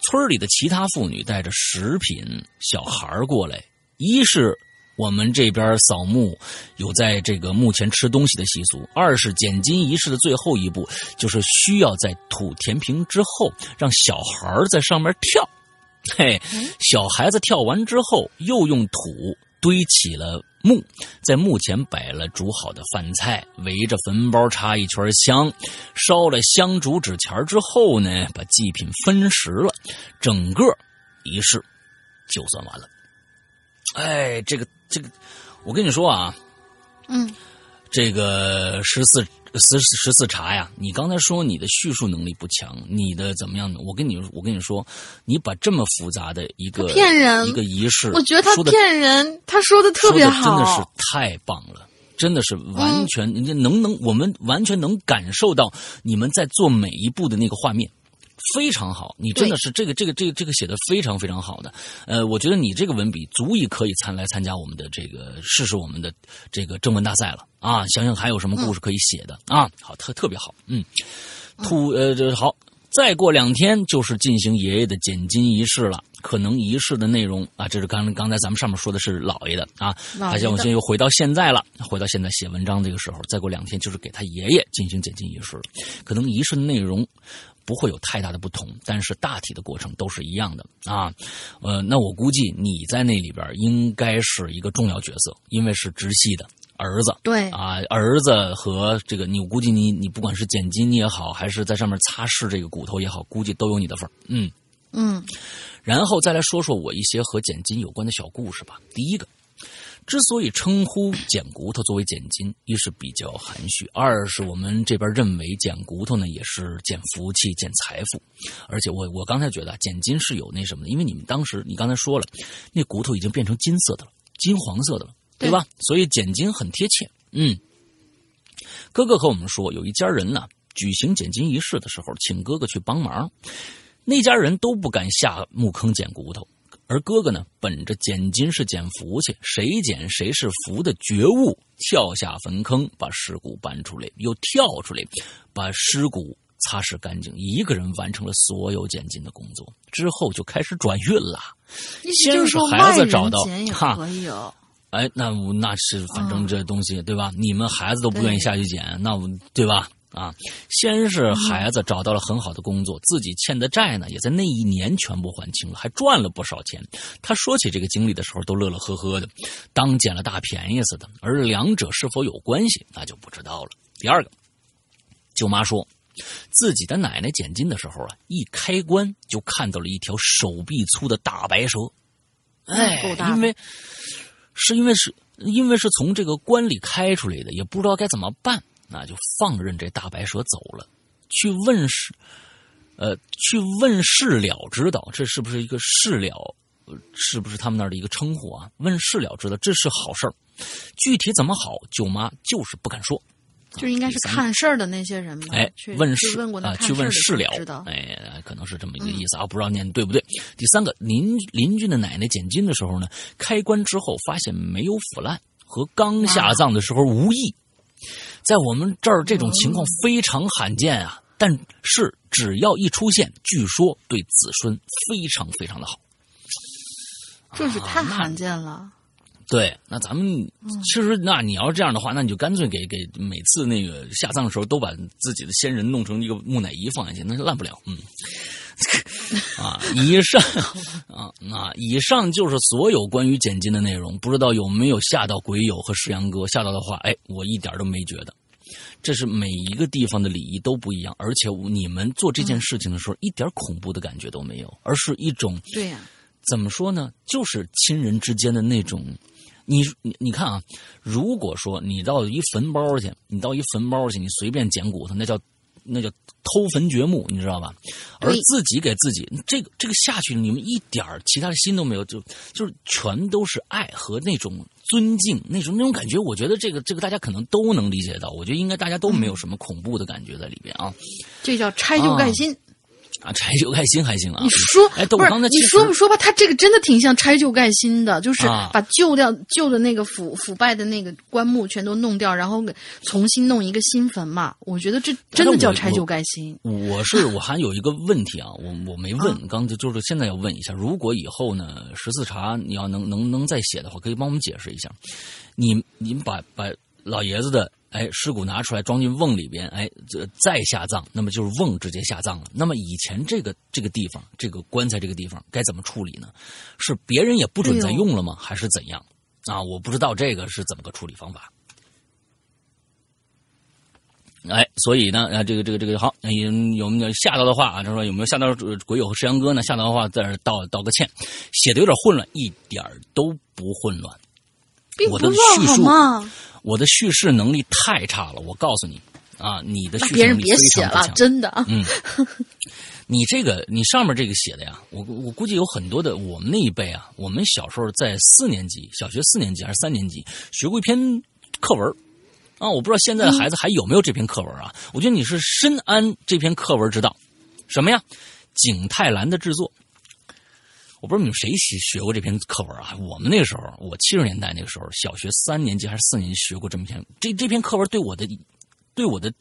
村里的其他妇女带着食品、小孩过来，一是。我们这边扫墓有在这个墓前吃东西的习俗。二是捡金仪式的最后一步，就是需要在土填平之后，让小孩在上面跳。嘿，小孩子跳完之后，又用土堆起了墓，在墓前摆了煮好的饭菜，围着坟包插一圈香，烧了香烛纸钱之后呢，把祭品分食了，整个仪式就算完了。哎，这个这个，我跟你说啊，嗯，这个十四十十四茶呀，你刚才说你的叙述能力不强，你的怎么样呢？我跟你我跟你说，你把这么复杂的一个骗人一个仪式，我觉得他骗人，他说的特别好的真的是。太棒了，真的是完全，人家能能，我们完全能感受到你们在做每一步的那个画面。非常好，你真的是这个这个这个这个写的非常非常好的，呃，我觉得你这个文笔足以可以参来参加我们的这个试试我们的这个征文大赛了。啊！想想还有什么故事可以写的、啊？好，特特别好，嗯，突呃这好，再过两天就是进行爷爷的剪金仪式了，可能仪式的内容啊，这是刚刚才咱们上面说的是姥爷的。啊，姥爷好像我现在又回到现在了，回到现在写文章这个时候，再过两天就是给他爷爷进行剪金仪式了，可能仪式的内容不会有太大的不同，但是大体的过程都是一样的啊。呃，那我估计你在那里边应该是一个重要角色，因为是直系的儿子。对，啊，儿子和这个你，我估计你你不管是捡金也好，还是在上面擦拭这个骨头也好，估计都有你的份儿。嗯，嗯然后再来说说我一些和捡金有关的小故事吧。第一个，之所以称呼捡骨头作为捡金，一是比较含蓄，二是我们这边认为捡骨头呢也是捡福气、捡财富。而且我我刚才觉得捡金是有那什么的，因为你们当时你刚才说了，那骨头已经变成金色的了，金黄色的了，对吧？所以捡金很贴切。嗯，哥哥和我们说，有一家人呢举行捡金仪式的时候，请哥哥去帮忙。那家人都不敢下墓坑捡骨头，而哥哥呢，本着捡金是捡福气，谁捡谁是福的觉悟，跳下坟坑，把尸骨搬出来，又跳出来，把尸骨擦拭干净，一个人完成了所有捡金的工作。之后就开始转运了。先是孩子找到哈。哎，那我那是反正这东西、对吧？你们孩子都不愿意下去捡，那我对吧？啊，先是孩子找到了很好的工作，自己欠的债呢，也在那一年全部还清了，还赚了不少钱。他说起这个经历的时候，都乐乐呵呵的，当捡了大便宜似的。而两者是否有关系，那就不知道了。第二个，舅妈说，自己的奶奶捡金的时候啊，一开棺就看到了一条手臂粗的大白蛇。哎够大，因为是因为是因为是从这个棺里开出来的，也不知道该怎么办，那就放任这大白蛇走了。去问事，呃，去问事了，知道这是不是一个事了？呃是不是他们那儿的一个称呼啊？问事了，知道这是好事儿，具体怎么好，舅妈就是不敢说。就应该是看事儿的那些人吧。哎去，问事去问过那啊，去问事了哎，可能是这么一个意思啊，不知道念对不对。第三个，邻邻居的奶奶捡金的时候呢，开棺之后发现没有腐烂，和刚下葬的时候无异。在我们这儿这种情况非常罕见啊，但是只要一出现，据说对子孙非常非常的好。这是太罕见了。对，那咱们其实，那你要是这样的话，那你就干脆给给每次那个下葬的时候，都把自己的先人弄成一个木乃伊放下去，那烂不了。嗯，啊，以上啊啊，以上就是所有关于捡金的内容，不知道有没有吓到鬼友和石阳哥？吓到的话，哎，我一点都没觉得。这是每一个地方的礼仪都不一样，而且你们做这件事情的时候，一点恐怖的感觉都没有，而是一种对呀、怎么说呢？就是亲人之间的那种，你你你看啊，如果说你到一坟包去，你到一坟包去，你随便捡骨头，那叫那叫偷坟掘墓，你知道吧？而自己给自己这个这个下去，你们一点儿其他的心都没有，就就是全都是爱和那种尊敬，那种那种感觉。我觉得这个这个大家可能都能理解到，我觉得应该大家都没有什么恐怖的感觉在里边啊这叫拆旧盖新。啊，柴油开心还行啊。你说，哎，我不是你说不说吧？他这个真的挺像拆旧盖新的，就是啊把旧掉旧的那个腐腐败的那个棺木全都弄掉，然后给重新弄一个新坟嘛。我觉得这真的叫拆旧盖新。我是我还有一个问题啊，我我没问，刚才就是现在要问一下，如果以后呢十四茶你要能能能再写的话，可以帮我们解释一下，你你们把把老爷子的哎尸骨拿出来装进瓮里边，哎这再下葬，那么就是瓮直接下葬了。那么以前这个这个地方这个棺材这个地方该怎么处理呢？是别人也不准再用了吗？还是怎样？啊，我不知道这个是怎么个处理方法。哎，所以呢，啊，这个这个这个好，有有没有吓到的话啊？他说有没有吓到呃鬼友和石阳哥呢？吓到的话，在这道道个歉，写的有点混乱，一点儿都不混乱。我的并不乱叙述？我的叙事能力太差了，我告诉你啊，你的叙事能力非别写了，常不强。真的。嗯，你这个你上面这个写的呀，我我估计有很多的我们那一辈啊，我们小时候在四年级，小学四年级还是三年级学过一篇课文啊，我不知道现在的孩子还有没有这篇课文啊？我觉得你是深谙这篇课文之道，什么呀？景泰蓝的制作。我不知道你们谁学学过这篇课文啊？我们那个时候，我七十年代那个时候，小学三年级还是四年级学过这么篇。这这篇课文对我的，对我的，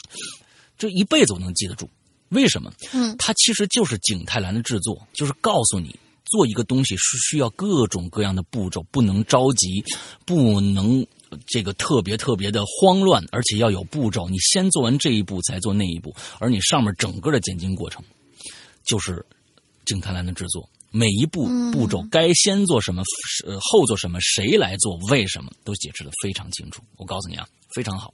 这一辈子我能记得住。为什么？嗯，它其实就是景泰蓝的制作，就是告诉你做一个东西是需要各种各样的步骤，不能着急，不能呃这个特别特别的慌乱，而且要有步骤。你先做完这一步，再做那一步，而你上面整个的剪金过程就是景泰蓝的制作。每一步步骤该先做什么，呃，后做什么，谁来做，为什么，都解释的非常清楚。我告诉你啊，非常好。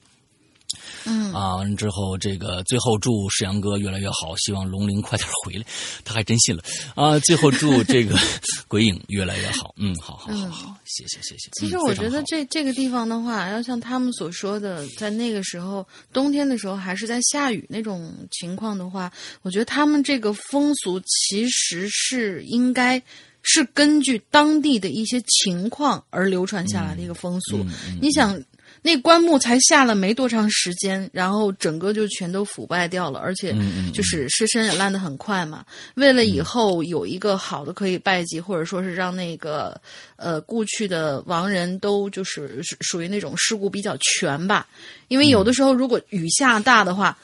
嗯啊，完了之后，这个最后祝世阳哥越来越好，希望龙鳞快点回来，他还真信了啊！最后祝这个 鬼影越来越好，嗯，好好好好，谢谢谢谢。其实我觉得这这个地方的话，要像他们所说的，在那个时候冬天的时候还是在下雨那种情况的话，我觉得他们这个风俗其实是应该是根据当地的一些情况而流传下来的一个风俗。嗯嗯你想，那棺木才下了没多长时间，然后整个就全都腐败掉了，而且就是尸身也烂得很快嘛。为了以后有一个好的可以拜祭，或者说是让那个呃故去的亡人都就是属属于那种尸骨比较全吧，因为有的时候如果雨下大的话。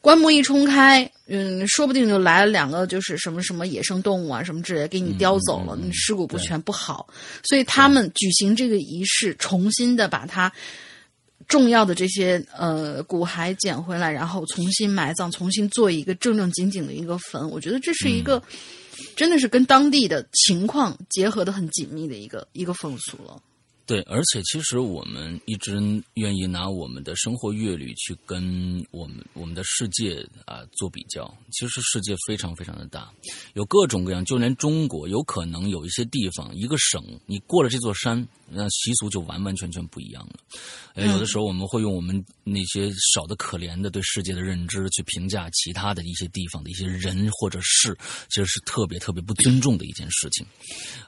棺木一冲开，嗯，说不定就来了两个，就是什么什么野生动物啊，什么之类的，给你叼走了，嗯嗯嗯你尸骨不全不好。所以他们举行这个仪式，重新的把它重要的这些呃骨骸捡回来，然后重新埋葬，重新做一个正正经经的一个坟。我觉得这是一个、真的是跟当地的情况结合的很紧密的一个一个风俗了。对，而且其实我们一直愿意拿我们的生活阅历去跟我们我们的世界啊做比较。其实世界非常非常的大，有各种各样，就连中国有可能有一些地方，一个省你过了这座山，那习俗就完完全全不一样了。呃，有的时候我们会用我们那些少的可怜的对世界的认知去评价其他的一些地方的一些人或者事，其实是特别特别不尊重的一件事情。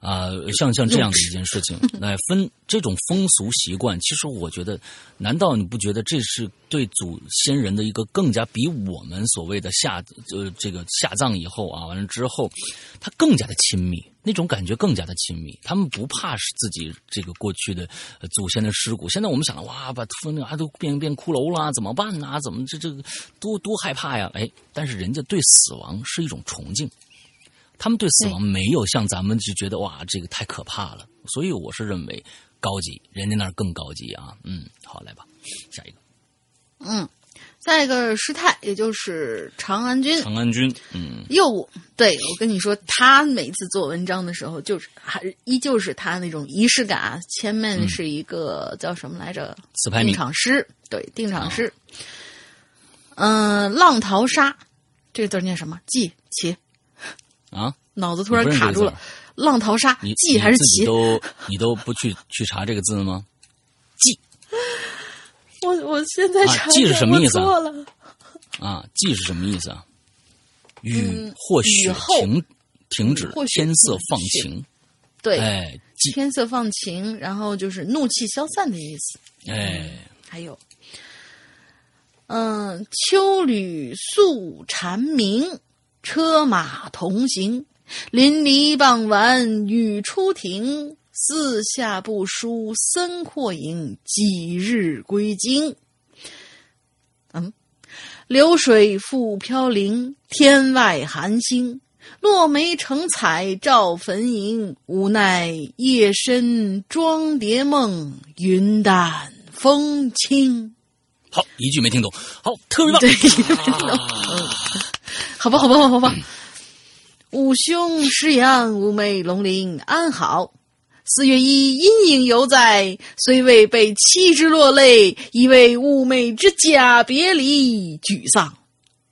啊、像像这样的一件事情，那分这种风俗习惯，其实我觉得，难道你不觉得这是对祖先人的一个更加比我们所谓的下呃这个下葬以后啊，完了之后，他更加的亲密，那种感觉更加的亲密。他们不怕是自己这个过去的、呃祖先的尸骨。现在我们想到哇，把那个啊都变变骷髅了，怎么办呢？怎么这这个多多害怕呀？哎，但是人家对死亡是一种崇敬。他们对死亡没有像咱们就觉得哇，这个太可怕了，所以我是认为高级，人家那儿更高级啊。嗯，好，来吧，下一个嗯，再一个师太，也就是长安君，长安君，嗯又对我跟你说，他每次做文章的时候，就是还依旧是他那种仪式感啊。前面是一个、叫什么来着？定自拍名场诗，对，定场诗。嗯、浪淘沙，这个字念什么？记齐，啊，脑子突然卡住了。浪淘沙你，记还是你自己齐？都你都不去去查这个字吗？我我现在啊查记是什么意思错了。啊，记是什么意思啊？雨嗯或雪停停止或，天色放晴。对，哎，天色放晴，然后就是怒气消散的意思。哎，还有，嗯，秋旅宿蝉鸣，车马同行。淋漓傍晚雨初停，四下不输僧阔影，几日归京。嗯，流水复飘零，天外寒星。落梅成彩照坟茔，无奈夜深妆蝶梦，云淡风轻。好，一句没听懂。好，特别棒。对，嗯，好吧，好吧，好吧。好吧。五兄师阳，五妹龙鳞安好。四月一，阴影犹在，虽未被弃之落泪，亦为寤寐之假别离沮丧。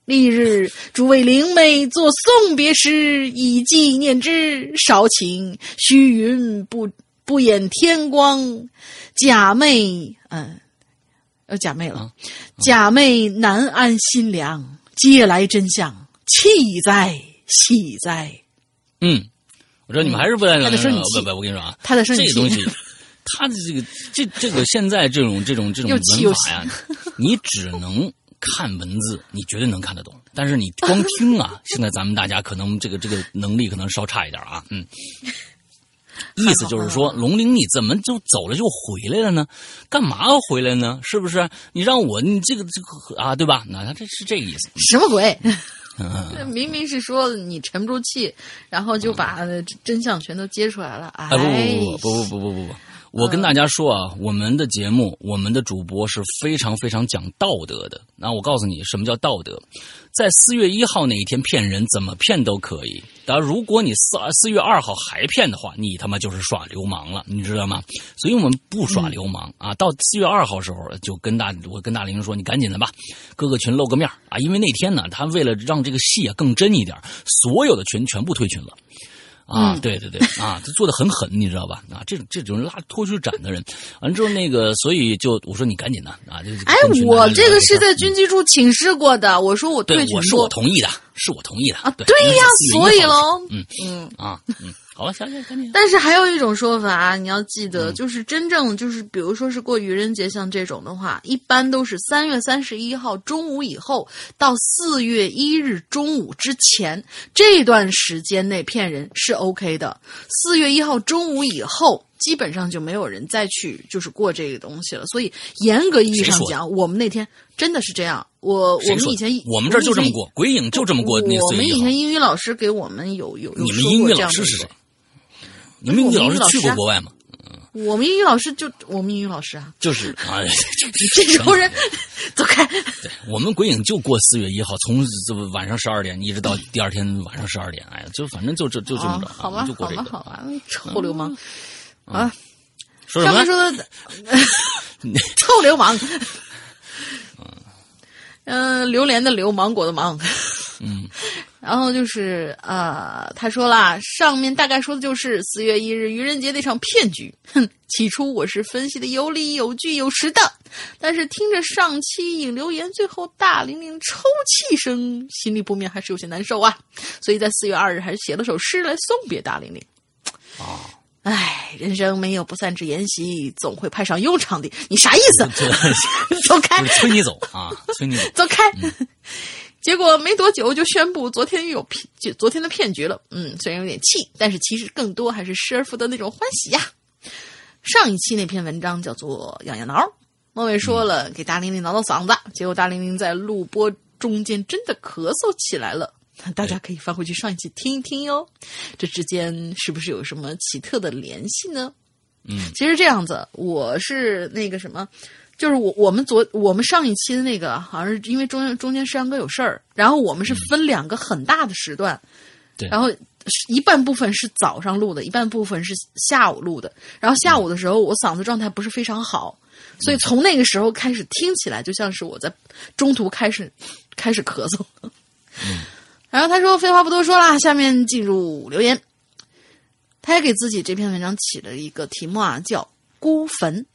历日诸位灵妹作送别诗，以纪念之。少顷虚云不不掩天光，假寐嗯，呃假寐了。啊假寐难安心凉，皆来真相，气哉喜哉！嗯，我知道你们还是不太他的生理期不不，我跟你说啊，他的生理期这个东西，他的这个这这个现在这种这种这种文法呀，你只能看文字，你绝对能看得懂，但是你光听啊，现在咱们大家可能这个这个能力可能稍差一点啊，嗯。意思就是说，龙鳞你怎么就走了就回来了呢？干嘛要回来呢？是不是？你让我你这个这个啊，对吧？那他这是这个意思。什么鬼？嗯、明明是说你沉不住气，然后就把真相全都揭出来了。哎，不不不不不不不，我跟大家说啊，我们的节目，我们的主播是非常非常讲道德的。那我告诉你，什么叫道德？在四月一号那一天骗人，怎么骗都可以。但如果你四四月二号还骗的话，你他妈就是耍流氓了，你知道吗？所以我们不耍流氓、啊。到四月二号时候，就跟大我跟大玲说，你赶紧的吧，各个群露个面啊，因为那天呢，他为了让这个戏啊更真一点，所有的群全部退群了。啊，嗯对对对，啊，他做的很狠，你知道吧？啊，这种这种拉脱去斩的人，完了之后那个，所以就我说你赶紧的啊，就哎跟，群我这个是在军机处请示过的，我说我对退，群我是我同意的，是我同意的啊，对对呀，所以喽，喽，嗯嗯。啊，嗯，好了，想想赶紧。但是还有一种说法，你要记得，嗯就是真正就是，比如说是过愚人节，像这种的话，一般都是三月三十一号中午以后到四月一日中午之前这段时间内骗人是 OK 的。四月一号中午以后，基本上就没有人再去就是过这个东西了。所以严格意义上讲，我们那天真的是这样。我我们以前我们这儿就这么过，鬼影就这么过。那我们以前英语老师给我们有有有你们说英语过这样的一个老师是谁？你们英语老师去过国外吗？我们英语老师就我们英语老师啊，就是啊，这种人，走开。对我们鬼影就过四月一号，从这晚上十二点一直到第二天晚上十二点，哎呀，就反正就这就这么着，啊好吧就，过好吧，这个。好吧，臭流氓嗯啊！说什么说？的 臭流氓，嗯，榴莲的榴，芒果的芒，嗯，然后就是呃，他说啦，上面大概说的就是四月一日愚人节那场骗局。哼，起初我是分析的有理有据有实的，但是听着上期引留言，最后大玲玲抽泣声，心里不免还是有些难受啊。所以在四月二日还是写了首诗来送别大玲玲。啊，唉，人生没有不散之筵席，总会派上用场的。你啥意思？走开催你走啊，催你走。走开！结果没多久就宣布昨天有骗，就昨天的骗局了。嗯，虽然有点气，但是其实更多还是失而复得那种欢喜呀。上一期那篇文章叫做《痒痒挠》，莫伟说了给大玲玲挠挠嗓子，结果大玲玲在录播中间真的咳嗽起来了。大家可以翻回去上一期听一听哟，这之间是不是有什么奇特的联系呢？嗯，其实这样子，我是那个什么，就是我我们昨我们上一期的那个，好像是因为中间中间山哥有事儿，然后我们是分两个很大的时段，对然后一半部分是早上录的，一半部分是下午录的，然后下午的时候我嗓子状态不是非常好，所以从那个时候开始听起来就像是我在中途开始开始咳嗽。然后他说：“废话不多说啦，下面进入留言。他也给自己这篇文章起了一个题目啊，叫‘孤坟’。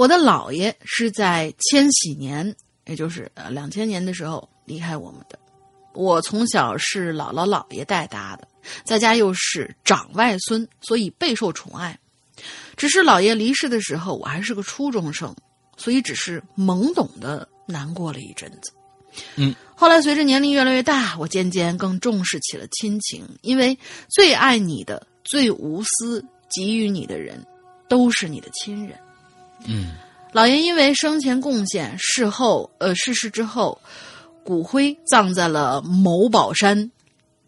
呃，我的姥爷是在千禧年，也就是呃两千年的时候离开我们的。我从小是姥姥姥爷带大的，在家又是长外孙，所以备受宠爱。只是姥爷离世的时候，我还是个初中生，所以只是懵懂的难过了一阵子。嗯，后来随着年龄越来越大，我渐渐更重视起了亲情，因为最爱你的、最无私给予你的人，都是你的亲人。嗯，老爷因为生前贡献，事后呃逝世之后，骨灰葬在了某宝山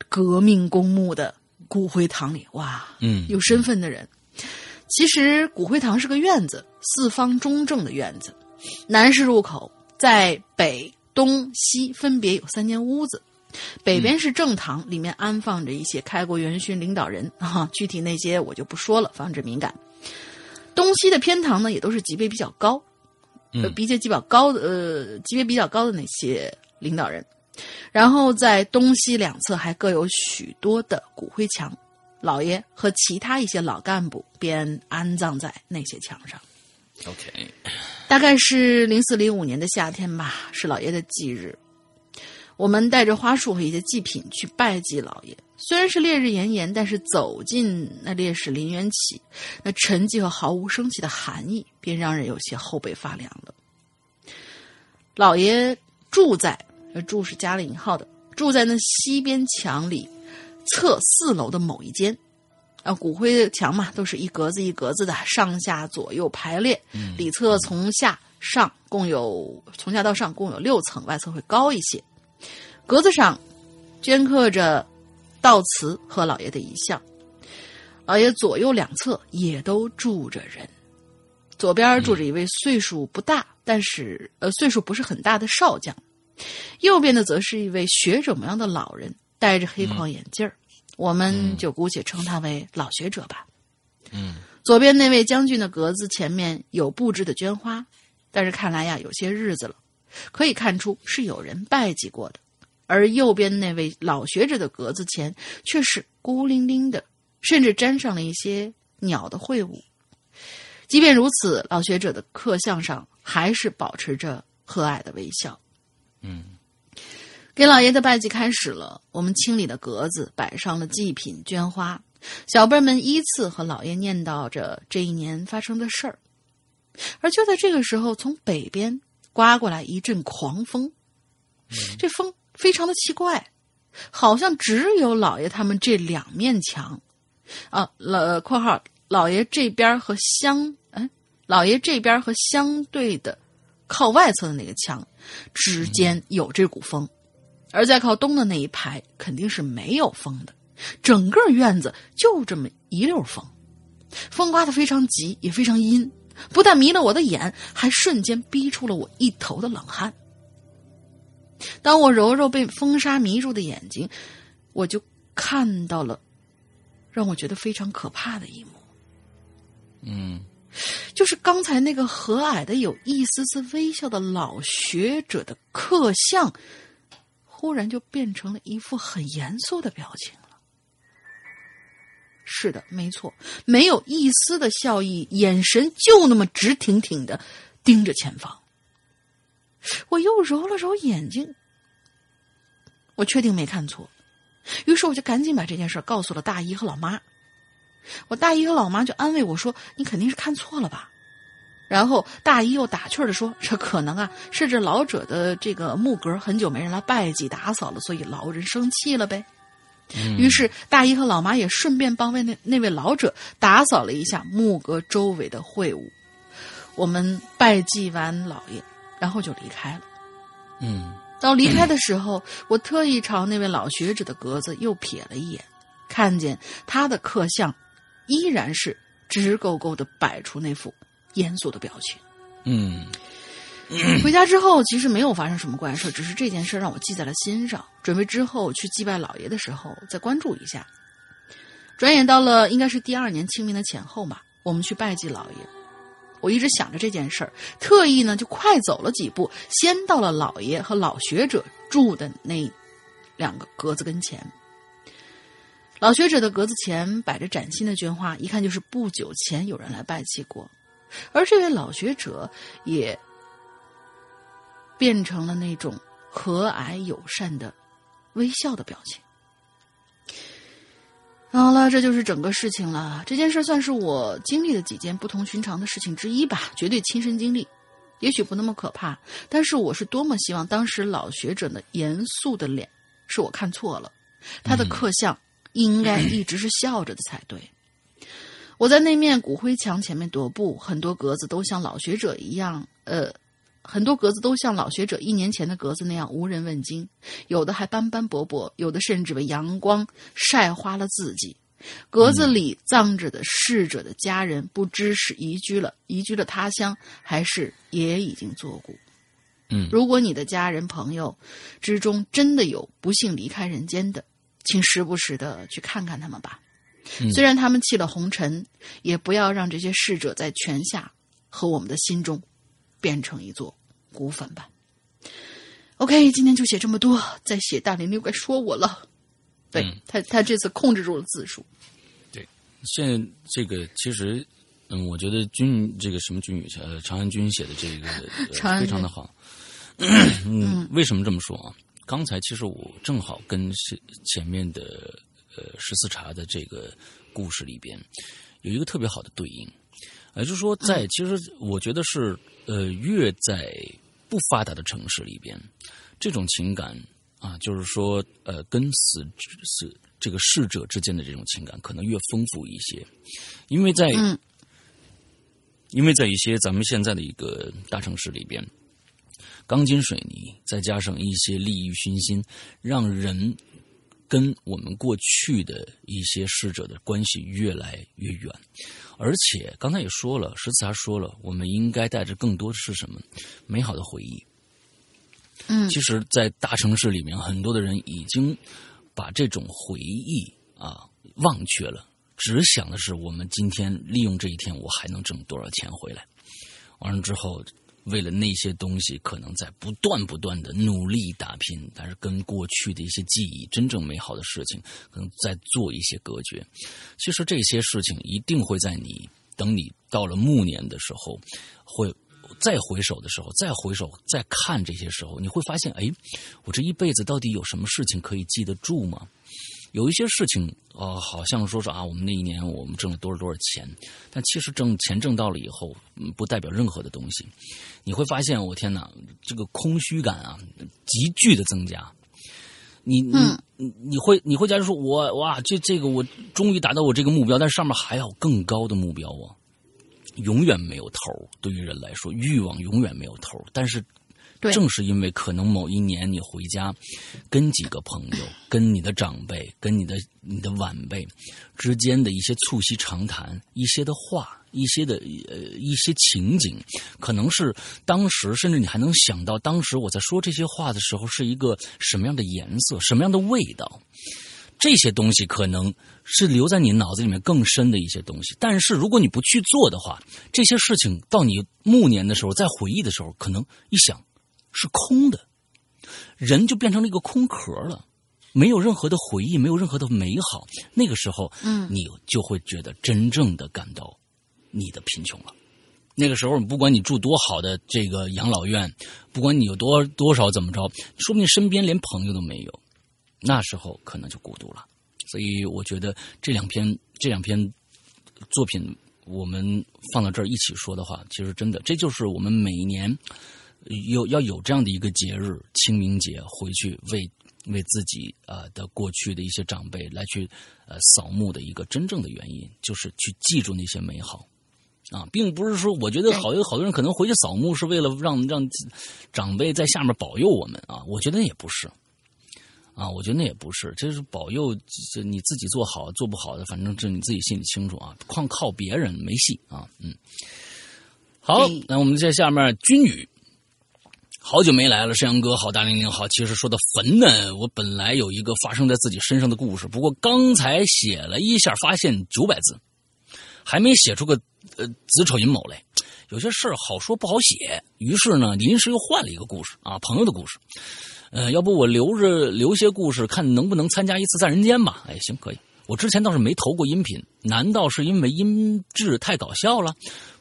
革命公墓的骨灰堂里。哇，嗯有身份的人。其实骨灰堂是个院子，四方中正的院子，南是入口，在北、东、西分别有三间屋子。北边是正堂，里面安放着一些开国元勋领导人啊，具体那些我就不说了，防止敏感。东西的偏堂呢，也都是级别比较高，呃，嗯比较比较高的呃级别比较高的那些领导人。然后在东西两侧还各有许多的骨灰墙，老爷和其他一些老干部便安葬在那些墙上。OK，大概是零四零五年的夏天吧，是老爷的忌日。我们带着花束和一些祭品去拜祭老爷。虽然是烈日炎炎，但是走进那烈士陵园起，那沉寂和毫无生气的寒意，便让人有些后背发凉了。老爷住在，呃住是加了引号的，住在那西边墙里侧四楼的某一间。啊，骨灰墙嘛，都是一格子一格子的，上下左右排列。里侧从下上共有从下到上共有六层，外侧会高一些。格子上镌刻着悼词和老爷的遗像。老爷左右两侧也都住着人，左边住着一位岁数不大，但是呃岁数不是很大的少将，右边的则是一位学者模样的老人，戴着黑框眼镜儿。我们就姑且称他为老学者吧。嗯，左边那位将军的格子前面有布置的绢花，但是看来呀有些日子了，可以看出是有人拜祭过的。而右边那位老学者的格子前却是孤零零的，甚至沾上了一些鸟的秽物。即便如此，老学者的刻像上还是保持着和蔼的微笑。嗯，给老爷的拜祭开始了，我们清理了格子，摆上了祭品、绢花。小辈们依次和老爷念叨着这一年发生的事儿。而就在这个时候，从北边刮过来一阵狂风，这风非常的奇怪，好像只有老爷他们这两面墙，啊，老（括号）老爷这边和相哎，老爷这边和相对的靠外侧的那个墙之间有这股风，而在靠东的那一排肯定是没有风的，整个院子就这么一溜风。风刮得非常急，也非常阴，不但迷了我的眼，还瞬间逼出了我一头的冷汗。当我揉揉被风沙迷住的眼睛，我就看到了让我觉得非常可怕的一幕。嗯就是刚才那个和蔼的、有一丝丝微笑的老学者的刻像，忽然就变成了一副很严肃的表情了。是的，没错，没有一丝的笑意，眼神就那么直挺挺的盯着前方。我又揉了揉眼睛，我确定没看错，于是我就赶紧把这件事告诉了大姨和老妈。我大姨和老妈就安慰我说：“你肯定是看错了吧？”然后大姨又打趣的说：“这可能啊，是这老者的这个木格很久没人来拜祭打扫了，所以老人生气了呗。”于是大姨和老妈也顺便帮为那那位老者打扫了一下木格周围的秽物。我们拜祭完老爷，然后就离开了。嗯到离开的时候，我特意朝那位老学者的格子又瞥了一眼，看见他的刻像依然是直勾勾的摆出那副严肃的表情。嗯 回家之后，其实没有发生什么怪事，只是这件事让我记在了心上，准备之后去祭拜老爷的时候再关注一下。转眼到了应该是第二年清明的前后吧，我们去拜祭老爷。我一直想着这件事儿，特意呢就快走了几步，先到了老爷和老学者住的那两个格子跟前。老学者的格子前摆着崭新的绢花，一看就是不久前有人来拜祭过。而这位老学者也变成了那种和蔼友善的微笑的表情。好了，这就是整个事情了。这件事算是我经历的几件不同寻常的事情之一吧，绝对亲身经历。也许不那么可怕，但是我是多么希望当时老学者的严肃的脸是我看错了，他的刻像应该一直是笑着的才对。我在那面骨灰墙前面踱步，很多格子都像老学者一样，呃，很多格子都像老学者一年前的格子那样无人问津，有的还斑斑驳驳，有的甚至被阳光晒花了自己。格子里葬着的逝者的家人，不知是移居了移居了他乡，还是也已经作古。嗯如果你的家人朋友之中真的有不幸离开人间的，请时不时的去看看他们吧。虽然他们弃了红尘，也不要让这些逝者在泉下和我们的心中变成一座古粉吧。OK，今天就写这么多，再写大林又该说我了。对、嗯他，他这次控制住了字数。对现在这个其实，嗯，我觉得君这个什么君宇呃，长安君写的这个、非常的好。嗯，为什么这么说啊？刚才其实我正好跟是前面的呃十四茶的这个故事里边有一个特别好的对应，也就是说在，其实我觉得是呃越在不发达的城市里边，这种情感啊，就是说呃跟死死这个逝者之间的这种情感可能越丰富一些，因为在嗯。因为在一些咱们现在的一个大城市里边，钢筋水泥再加上一些利益熏心，让人跟我们过去的一些逝者的关系越来越远。而且刚才也说了，石子还说了，我们应该带着更多的是什么美好的回忆。嗯其实，在大城市里面，很多的人已经把这种回忆啊忘却了，只想的是我们今天利用这一天，我还能挣多少钱回来。完了之后，为了那些东西，可能在不断不断的努力打拼，但是跟过去的一些记忆、真正美好的事情，可能在做一些隔绝。其实这些事情一定会在你等你到了暮年的时候，会再回首的时候，再回首再看这些时候，你会发现，哎，我这一辈子到底有什么事情可以记得住吗？有一些事情，呃，好像说是啊，我们那一年我们挣了多少多少钱，但其实挣钱挣到了以后，嗯，不代表任何的东西。你会发现，我天哪，这个空虚感啊，急剧的增加。你你你你会你会假如说我哇，这这个我终于达到我这个目标，但是上面还有更高的目标啊，永远没有头。对于人来说，欲望永远没有头，但是对正是因为可能某一年你回家，跟几个朋友、跟你的长辈、跟你的你的晚辈之间的一些促膝长谈，一些的话。一些的呃一些情景，可能是当时，甚至你还能想到当时我在说这些话的时候是一个什么样的颜色，什么样的味道。这些东西可能是留在你脑子里面更深的一些东西，但是如果你不去做的话，这些事情到你暮年的时候再回忆的时候，可能一想是空的，人就变成了一个空壳了，没有任何的回忆，没有任何的美好。那个时候，嗯你就会觉得真正的感到你的贫穷了。那个时候，不管你住多好的这个养老院，不管你有多多少怎么着，说不定身边连朋友都没有。那时候可能就孤独了。所以我觉得这两篇这两篇作品，我们放到这儿一起说的话，其实真的，这就是我们每一年有要有这样的一个节日——清明节，回去为为自己呃的过去的一些长辈来去呃扫墓的一个真正的原因，就是去记住那些美好。啊，并不是说，我觉得好有好多人可能回去扫墓是为了让让长辈在下面保佑我们啊，我觉得也不是。啊，我觉得那也不是，这是保佑，这你自己做好做不好的，反正这你自己心里清楚啊。光靠别人没戏啊，嗯。好，那我们在下面君宇，好久没来了，山羊哥好，大玲玲好。其实说到坟呢，我本来有一个发生在自己身上的故事，不过刚才写了一下，发现九百字，还没写出个呃子丑寅卯来。有些事儿好说不好写，于是呢，临时又换了一个故事啊，朋友的故事。呃，要不我留着留些故事，看能不能参加一次在人间吧？哎，行，可以。我之前倒是没投过音频，难道是因为音质太搞笑了，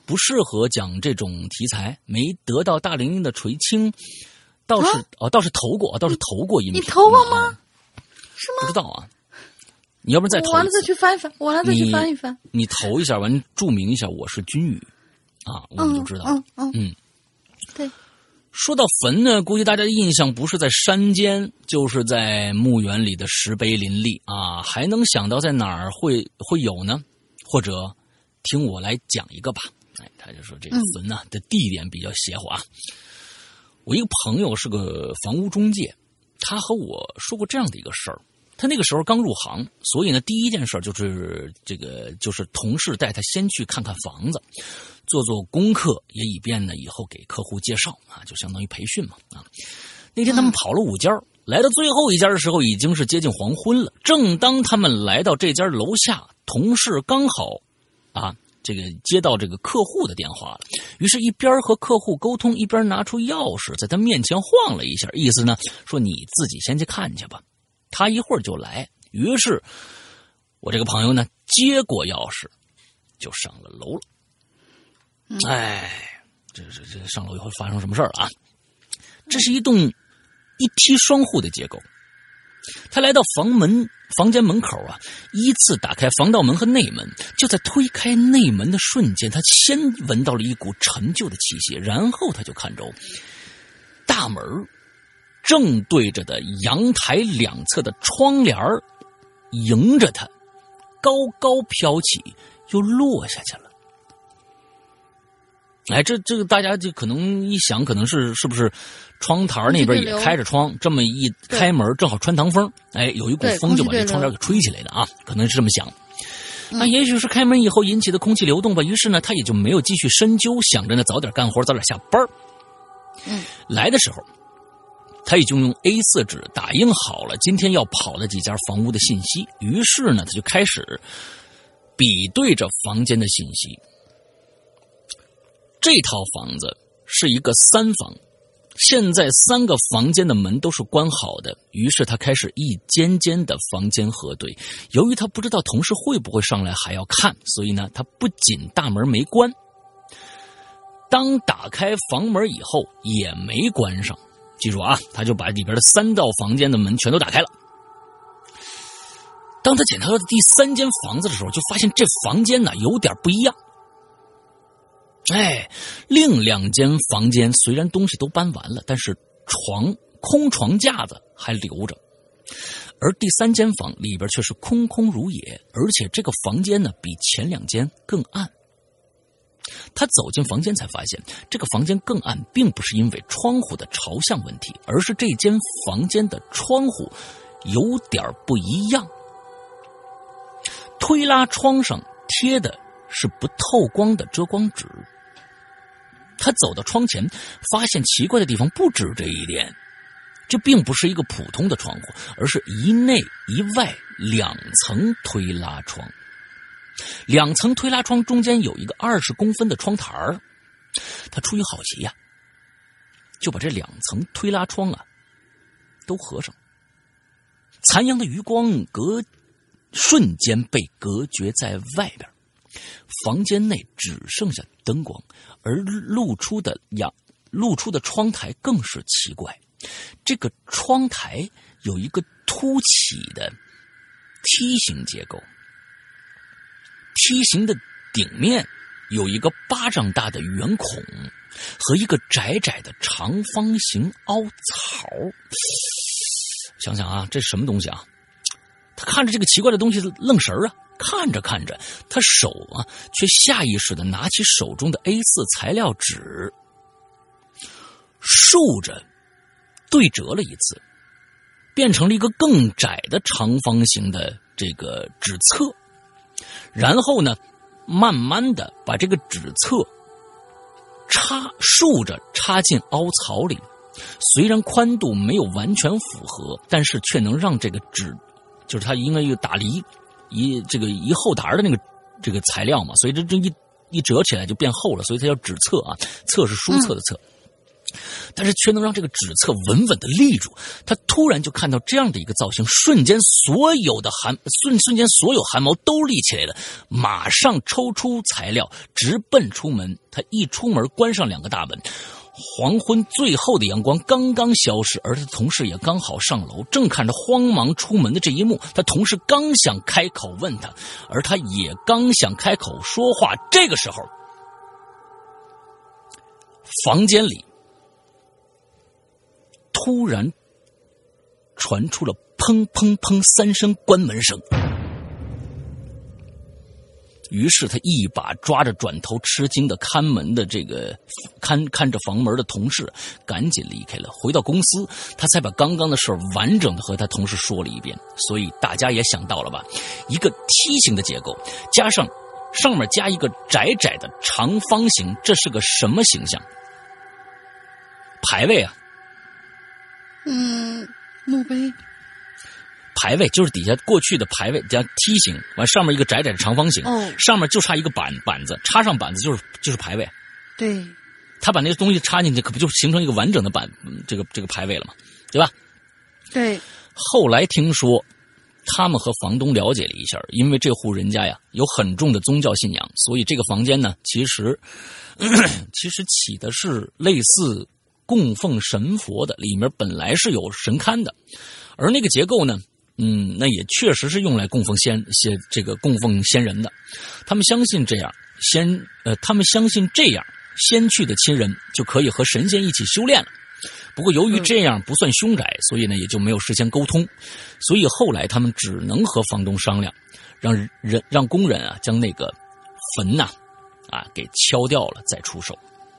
不适合讲这种题材，没得到大玲玲的垂青？倒是、哦，倒是投过，倒是投过音频。你投过吗？嗯是吗？不知道啊。你要不然再投，我完了再去翻一翻，我完了再去翻一翻。你投一下，完注明一下我是君宇啊，我们就知道了。嗯嗯嗯，对。说到坟呢，估计大家的印象不是在山间，就是在墓园里的石碑林立啊，还能想到在哪儿会会有呢？或者听我来讲一个吧。哎，他就说这个坟呢、的地点比较邪乎啊。我一个朋友是个房屋中介，他和我说过这样的一个事儿。他那个时候刚入行，所以呢，第一件事就是这个就是同事带他先去看看房子，做做功课，也以便呢以后给客户介绍啊，就相当于培训嘛啊。那天他们跑了五家，来到最后一家的时候已经是接近黄昏了。正当他们来到这家楼下，同事刚好啊这个接到这个客户的电话了，于是，一边和客户沟通，一边拿出钥匙在他面前晃了一下，意思呢说你自己先去看去吧。他一会儿就来，于是我这个朋友呢接过钥匙，就上了楼了。哎，这这这上楼以后发生什么事儿了啊？这是一栋一梯双户的结构。他来到房门房间门口啊，依次打开防盗门和内门。就在推开内门的瞬间，他先闻到了一股陈旧的气息，然后他就看着大门正对着的阳台两侧的窗帘迎着他，高高飘起，又落下去了。哎，这这个大家就可能一想，可能是是不是窗台那边也开着窗，这么一开门正好穿堂风，哎，有一股风就把这窗帘给吹起来的啊，可能是这么想。那也许是开门以后引起的空气流动吧，于是呢，他也就没有继续深究，想着呢早点干活，早点下班儿嗯，来的时候，他已经用 A 四纸打印好了今天要跑的几家房屋的信息，于是呢，他就开始比对着房间的信息。这套房子是一个三房，现在三个房间的门都是关好的，于是他开始一间间的房间核对。由于他不知道同事会不会上来还要看，所以呢，他不仅大门没关，当打开房门以后也没关上。记住啊，他就把里边的三道房间的门全都打开了。当他检查到第三间房子的时候，就发现这房间呢有点不一样。哎，另两间房间虽然东西都搬完了，但是床空床架子还留着，而第三间房里边却是空空如也，而且这个房间呢比前两间更暗。他走进房间才发现，这个房间更暗，并不是因为窗户的朝向问题，而是这间房间的窗户有点不一样。推拉窗上贴的是不透光的遮光纸。他走到窗前，发现奇怪的地方不止这一点。这并不是一个普通的窗户，而是一内一外两层推拉窗。两层推拉窗中间有一个二十公分的窗台儿。他出于好奇呀、就把这两层推拉窗啊都合上。残阳的余光隔瞬间被隔绝在外边，房间内只剩下灯光，而露出的阳露出的窗台更是奇怪。这个窗台有一个凸起的梯形结构，梯形的顶面有一个巴掌大的圆孔和一个窄窄的长方形凹槽。想想啊，这是什么东西啊？他看着这个奇怪的东西愣神儿啊，看着看着，他手啊却下意识的拿起手中的 A 4材料纸，竖着对折了一次，变成了一个更窄的长方形的这个纸册，然后呢，慢慢的把这个纸册插竖着插进凹槽里。虽然宽度没有完全符合，但是却能让这个纸，就是它应该有打离一这个一厚沓的那个这个材料嘛，所以这这一一折起来就变厚了，所以它叫纸册啊，册是书册的册。但是却能让这个纸册稳稳的立住。他突然就看到这样的一个造型，瞬间所有的汗瞬瞬间所有汗毛都立起来了，马上抽出材料，直奔出门。他一出门，关上两个大门。黄昏最后的阳光刚刚消失，而他同事也刚好上楼，正看着慌忙出门的这一幕。他同事刚想开口问他，而他也刚想开口说话。这个时候，房间里突然传出了砰砰砰三声关门声。于是他一把抓着转头吃惊的看门的这个看看着房门的同事，赶紧离开了。回到公司，他才把刚刚的事儿完整的和他同事说了一遍。所以大家也想到了吧？一个梯形的结构，加上上面加一个窄窄的长方形，这是个什么形象？牌位啊，嗯，墓碑，牌位就是底下过去的排位加梯形，完上面一个窄窄的长方形，哦上面就差一个板板子，插上板子就是就是排位。对，他把那个东西插进去，可不就形成一个完整的板嗯这个这个排位了吗？对吧？对，后来听说，他们和房东了解了一下，因为这户人家呀有很重的宗教信仰，所以这个房间呢，其实 其实起的是类似供奉神佛的，里面本来是有神龛的，而那个结构呢，嗯，那也确实是用来供奉先先这个供奉先人的。他们相信这样先呃，他们相信这样先去的亲人就可以和神仙一起修炼了。不过由于这样不算凶宅，所以呢也就没有事先沟通，所以后来他们只能和房东商量，让人让工人啊将那个坟呐啊给敲掉了再出手。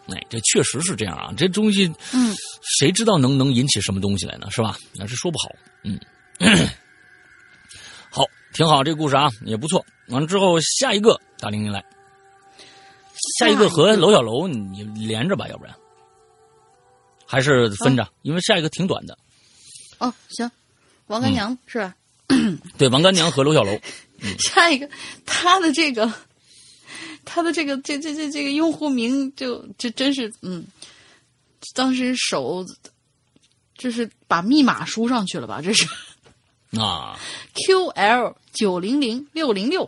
哎，这确实是这样啊，这东西，嗯，谁知道能能引起什么东西来呢？是吧？那是说不好。嗯，好，挺好，这个故事啊也不错。完了之后，下一个大玲玲来，下一个和楼小楼你连着吧，要不然。还是分着，因为下一个挺短的。哦，行，王干娘、是吧？对，王干娘和楼小楼，下一个，他的这个，他的这个这这这这个用户名就这真是嗯，当时手就是把密码输上去了吧？这是。啊。QL 九零零六零六，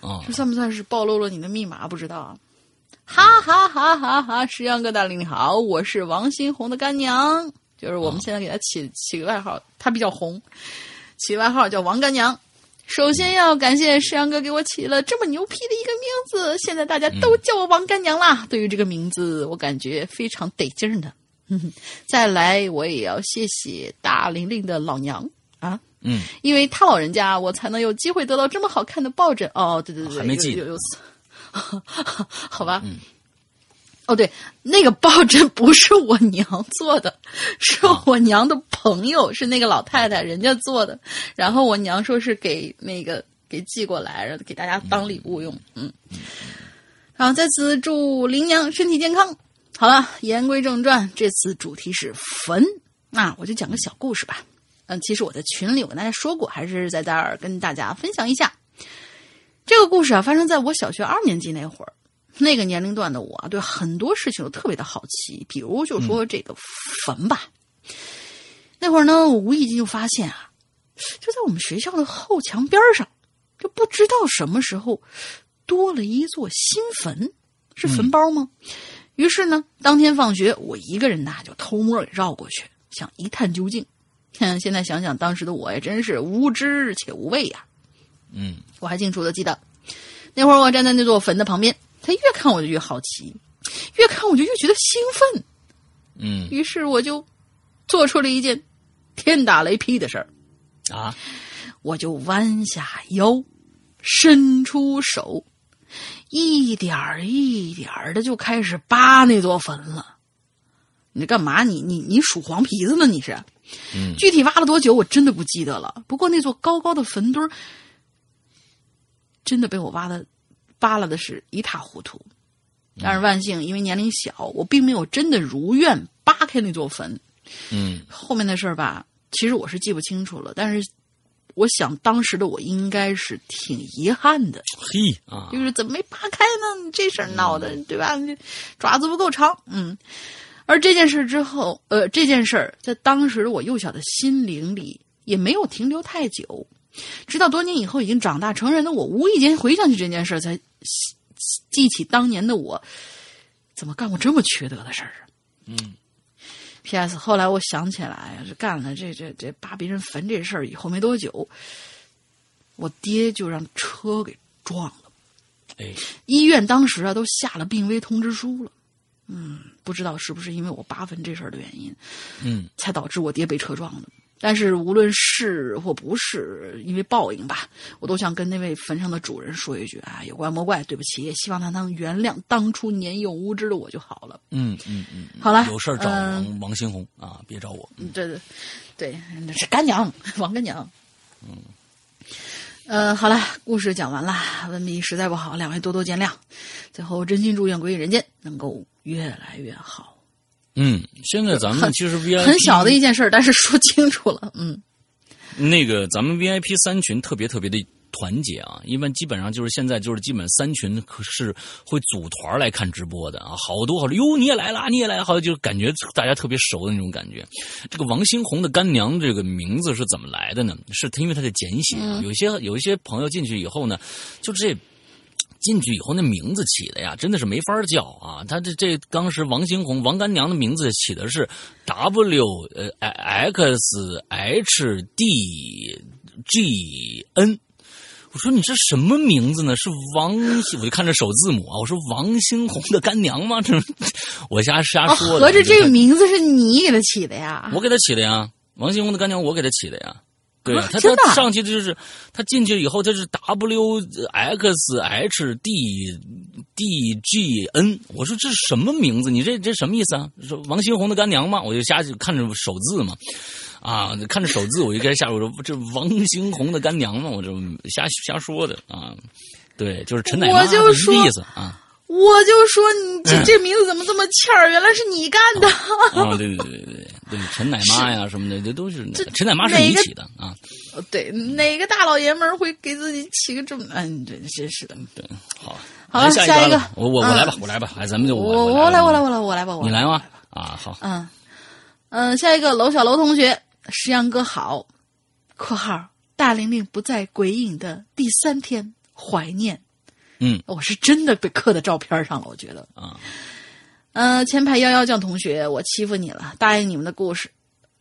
啊这算不算是暴露了你的密码？不知道啊。哈哈哈哈哈！石阳哥大玲你好，我是王新红的干娘，就是我们现在给他起起个外号，他比较红，起外号叫王干娘。首先要感谢石阳哥给我起了这么牛批的一个名字，现在大家都叫我王干娘啦。对于这个名字，我感觉非常得劲儿呢。嗯，再来我也要谢谢大玲玲的老娘啊，嗯，因为他老人家，我才能有机会得到这么好看的抱枕。哦，对对对，还没记得有有有，好吧。哦，对，那个抱枕不是我娘做的，是我娘的朋友，是那个老太太人家做的。然后我娘说是给那个给寄过来，然后给大家当礼物用。嗯，好，在此祝林娘身体健康。好了，言归正传，这次主题是坟，那我就讲个小故事吧。嗯，其实我在群里我跟大家说过，还是在这儿跟大家分享一下。这个故事啊，发生在我小学二年级那会儿。那个年龄段的我啊，对很多事情都特别的好奇，比如就说这个坟吧。那会儿呢，我无意间就发现啊，就在我们学校的后墙边上，就不知道什么时候多了一座新坟，是坟包吗？于是呢，当天放学，我一个人呐就偷摸给绕过去，想一探究竟。哼，现在想想，当时的我也真是无知且无畏呀。嗯我还清楚的记得，那会儿我站在那座坟的旁边，他越看我就越好奇，越看我就越觉得兴奋。嗯于是我就做出了一件天打雷劈的事儿，啊，我就弯下腰，伸出手，一点儿一点儿的就开始扒那座坟了。你干嘛？你你你数黄皮子呢？你是？嗯具体挖了多久，我真的不记得了。不过那座高高的坟堆儿，真的被我挖的扒拉的是一塌糊涂。但是万幸，因为年龄小，我并没有真的如愿扒开那座坟。嗯后面的事儿吧，其实我是记不清楚了。但是，我想当时的我应该是挺遗憾的，嘿啊，就是怎么没扒开呢？这事儿闹的，对吧？爪子不够长，嗯。而这件事之后，呃，这件事儿在当时我幼小的心灵里也没有停留太久，直到多年以后，已经长大成人的我，无意间回想起这件事儿，才记记起当年的我怎么干过这么缺德的事儿啊。嗯 P.S. 后来我想起来，这干了这这这扒别人坟这事儿以后没多久，我爹就让车给撞了。哎，医院当时啊都下了病危通知书了。嗯，不知道是不是因为我扒坟这事儿的原因，嗯才导致我爹被车撞的。但是无论是或不是因为报应吧，我都想跟那位坟上的主人说一句啊，有怪莫怪，对不起，也希望他能原谅当初年幼无知的我就好了。嗯嗯嗯，好了，有事儿找嗯王王新红啊，别找我。嗯，对对对，那是干娘，王干娘。嗯，呃，好了，故事讲完了，文笔实在不好，两位多多见谅。最后，真心祝愿《鬼影人间》能够越来越好。嗯，现在咱们其实 VIP 很小的一件事儿，但是说清楚了。嗯，那个咱们 VIP 三群特别特别的团结啊，一般基本上就是现在就是基本三群可是会组团来看直播的啊，好多好多哟你也来了，你也来了，好像就感觉大家特别熟的那种感觉。这个王新红的干娘这个名字是怎么来的呢？是因为她的简写啊，有些有一些朋友进去以后呢，就这。进去以后，那名字起的呀，真的是没法叫啊！他这这当时王新红王干娘的名字起的是 W 呃 X H D G N。我说你这什么名字呢？是王，我就看着首字母啊，我说王新红的干娘吗？这我瞎瞎哦，说的。合着这个名字是你给他起的呀？我给他起的呀，王新红的干娘我给他起的呀。对呀、他他上去就是他进去以后，他是 W X H D D G N。我说这是什么名字？你这这什么意思啊？说王新红的干娘吗？我就瞎看着首字嘛，啊，看着首字我就该下我说这王新红的干娘嘛，我这瞎瞎说的啊。对，就是陈奶妈我就说这意思啊我就说你这这名字怎么这么欠儿？原来是你干的。啊！对对对对对对，陈奶妈呀什么的，这都是那个陈奶妈是哪个你起的啊。哦对，哪个大老爷们儿会给自己起个这么……嗯，对，真是的。对，好，好了下下一个我我我嗯来吧，我来吧，哎，咱们就我我来，我来，我来，我来吧，我你来吗？啊，好，嗯嗯，下一个楼小楼同学，石阳哥好（括号大玲玲不在鬼影的第三天怀念）。嗯，我是真的被刻在照片上了，我觉得。啊，呃，前排幺幺酱同学，我欺负你了，答应你们的故事。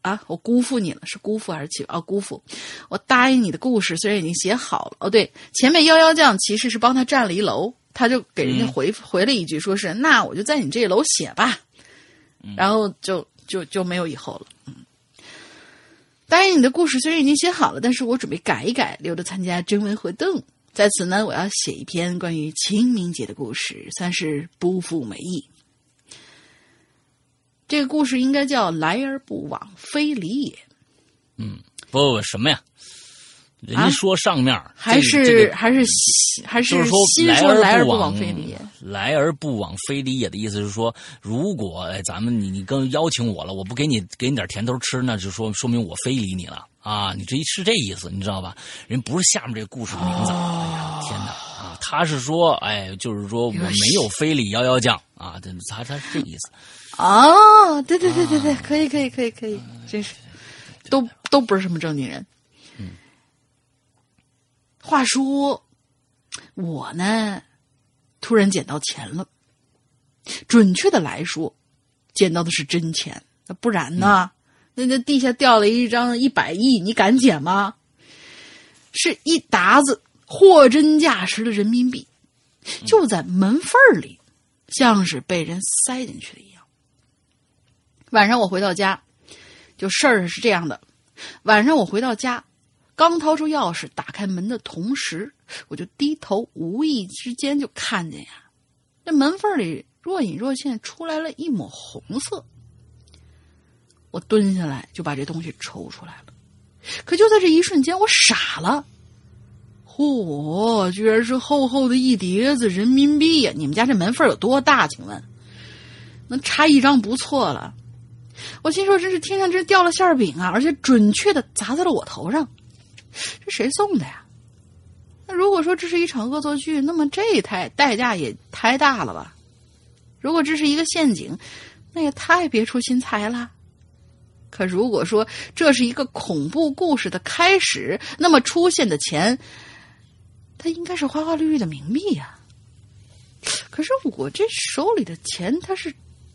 啊，我辜负你了，是辜负还是欺负？哦，辜负。我答应你的故事虽然已经写好了，哦，对，前面幺幺酱其实是帮他占了一楼，他就给人家回、回了一句，说是那我就在你这楼写吧，然后就就就没有以后了。嗯，答应你的故事虽然已经写好了，但是我准备改一改，留着参加征文活动。在此呢，我要写一篇关于清明节的故事，算是不负美意。这个故事应该叫“来而不往非礼也不不不什么呀？人家啊说上面儿、还是、这个还是还是就是说心说来而不而往往非礼也？来而不往非礼也的意思是说，如果哎咱们你你跟邀请我了，我不给你给你点甜头吃，那就说说明我非礼你了啊！你这是这意思，你知道吧？人不是下面这个故事的名字，哎呀天哪啊！他是说，哎，就是说我没有非礼幺幺将啊，他他是这意思。哦，对对对对啊对，可以可以可以可以，真是都都不是什么正经人。嗯话说我呢，突然捡到钱了。准确的来说，捡到的是真钱，那不然呢？那那地下掉了一张一百亿，你敢捡吗？是一沓子货真价实的人民币，就在门缝儿里，像是被人塞进去的一样。晚上我回到家，就事儿是这样的：晚上我回到家，刚掏出钥匙打开门的同时，我就低头，无意之间就看见呀，这门缝里若隐若现出来了一抹红色。我蹲下来就把这东西抽出来了，可就在这一瞬间，我傻了。嚯，居然是厚厚的一叠子人民币呀！你们家这门缝有多大？请问，能插一张不错了。我心说，真是天上真掉了馅儿饼啊！而且准确的砸在了我头上。这谁送的呀？那如果说这是一场恶作剧，那么这太代价也太大了吧？如果这是一个陷阱，那也太别出心裁了。可如果说这是一个恐怖故事的开始，那么出现的钱，它应该是花花绿绿的冥币呀。可是我这手里的钱，它是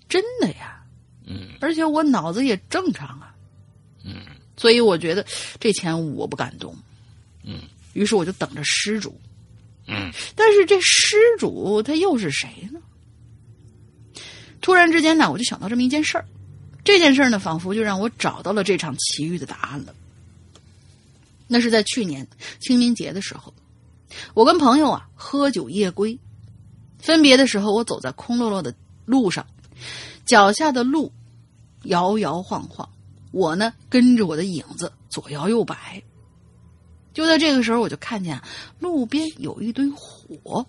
真的呀。嗯。而且我脑子也正常啊，嗯，所以我觉得这钱我不敢动，嗯，于是我就等着失主，嗯，但是这失主他又是谁呢？突然之间呢，我就想到这么一件事儿，这件事儿呢，仿佛就让我找到了这场奇遇的答案了。那是在去年清明节的时候，我跟朋友啊喝酒夜归，分别的时候，我走在空落落的路上，脚下的路摇摇晃晃，我呢跟着我的影子左摇右摆。就在这个时候，我就看见啊，路边有一堆火，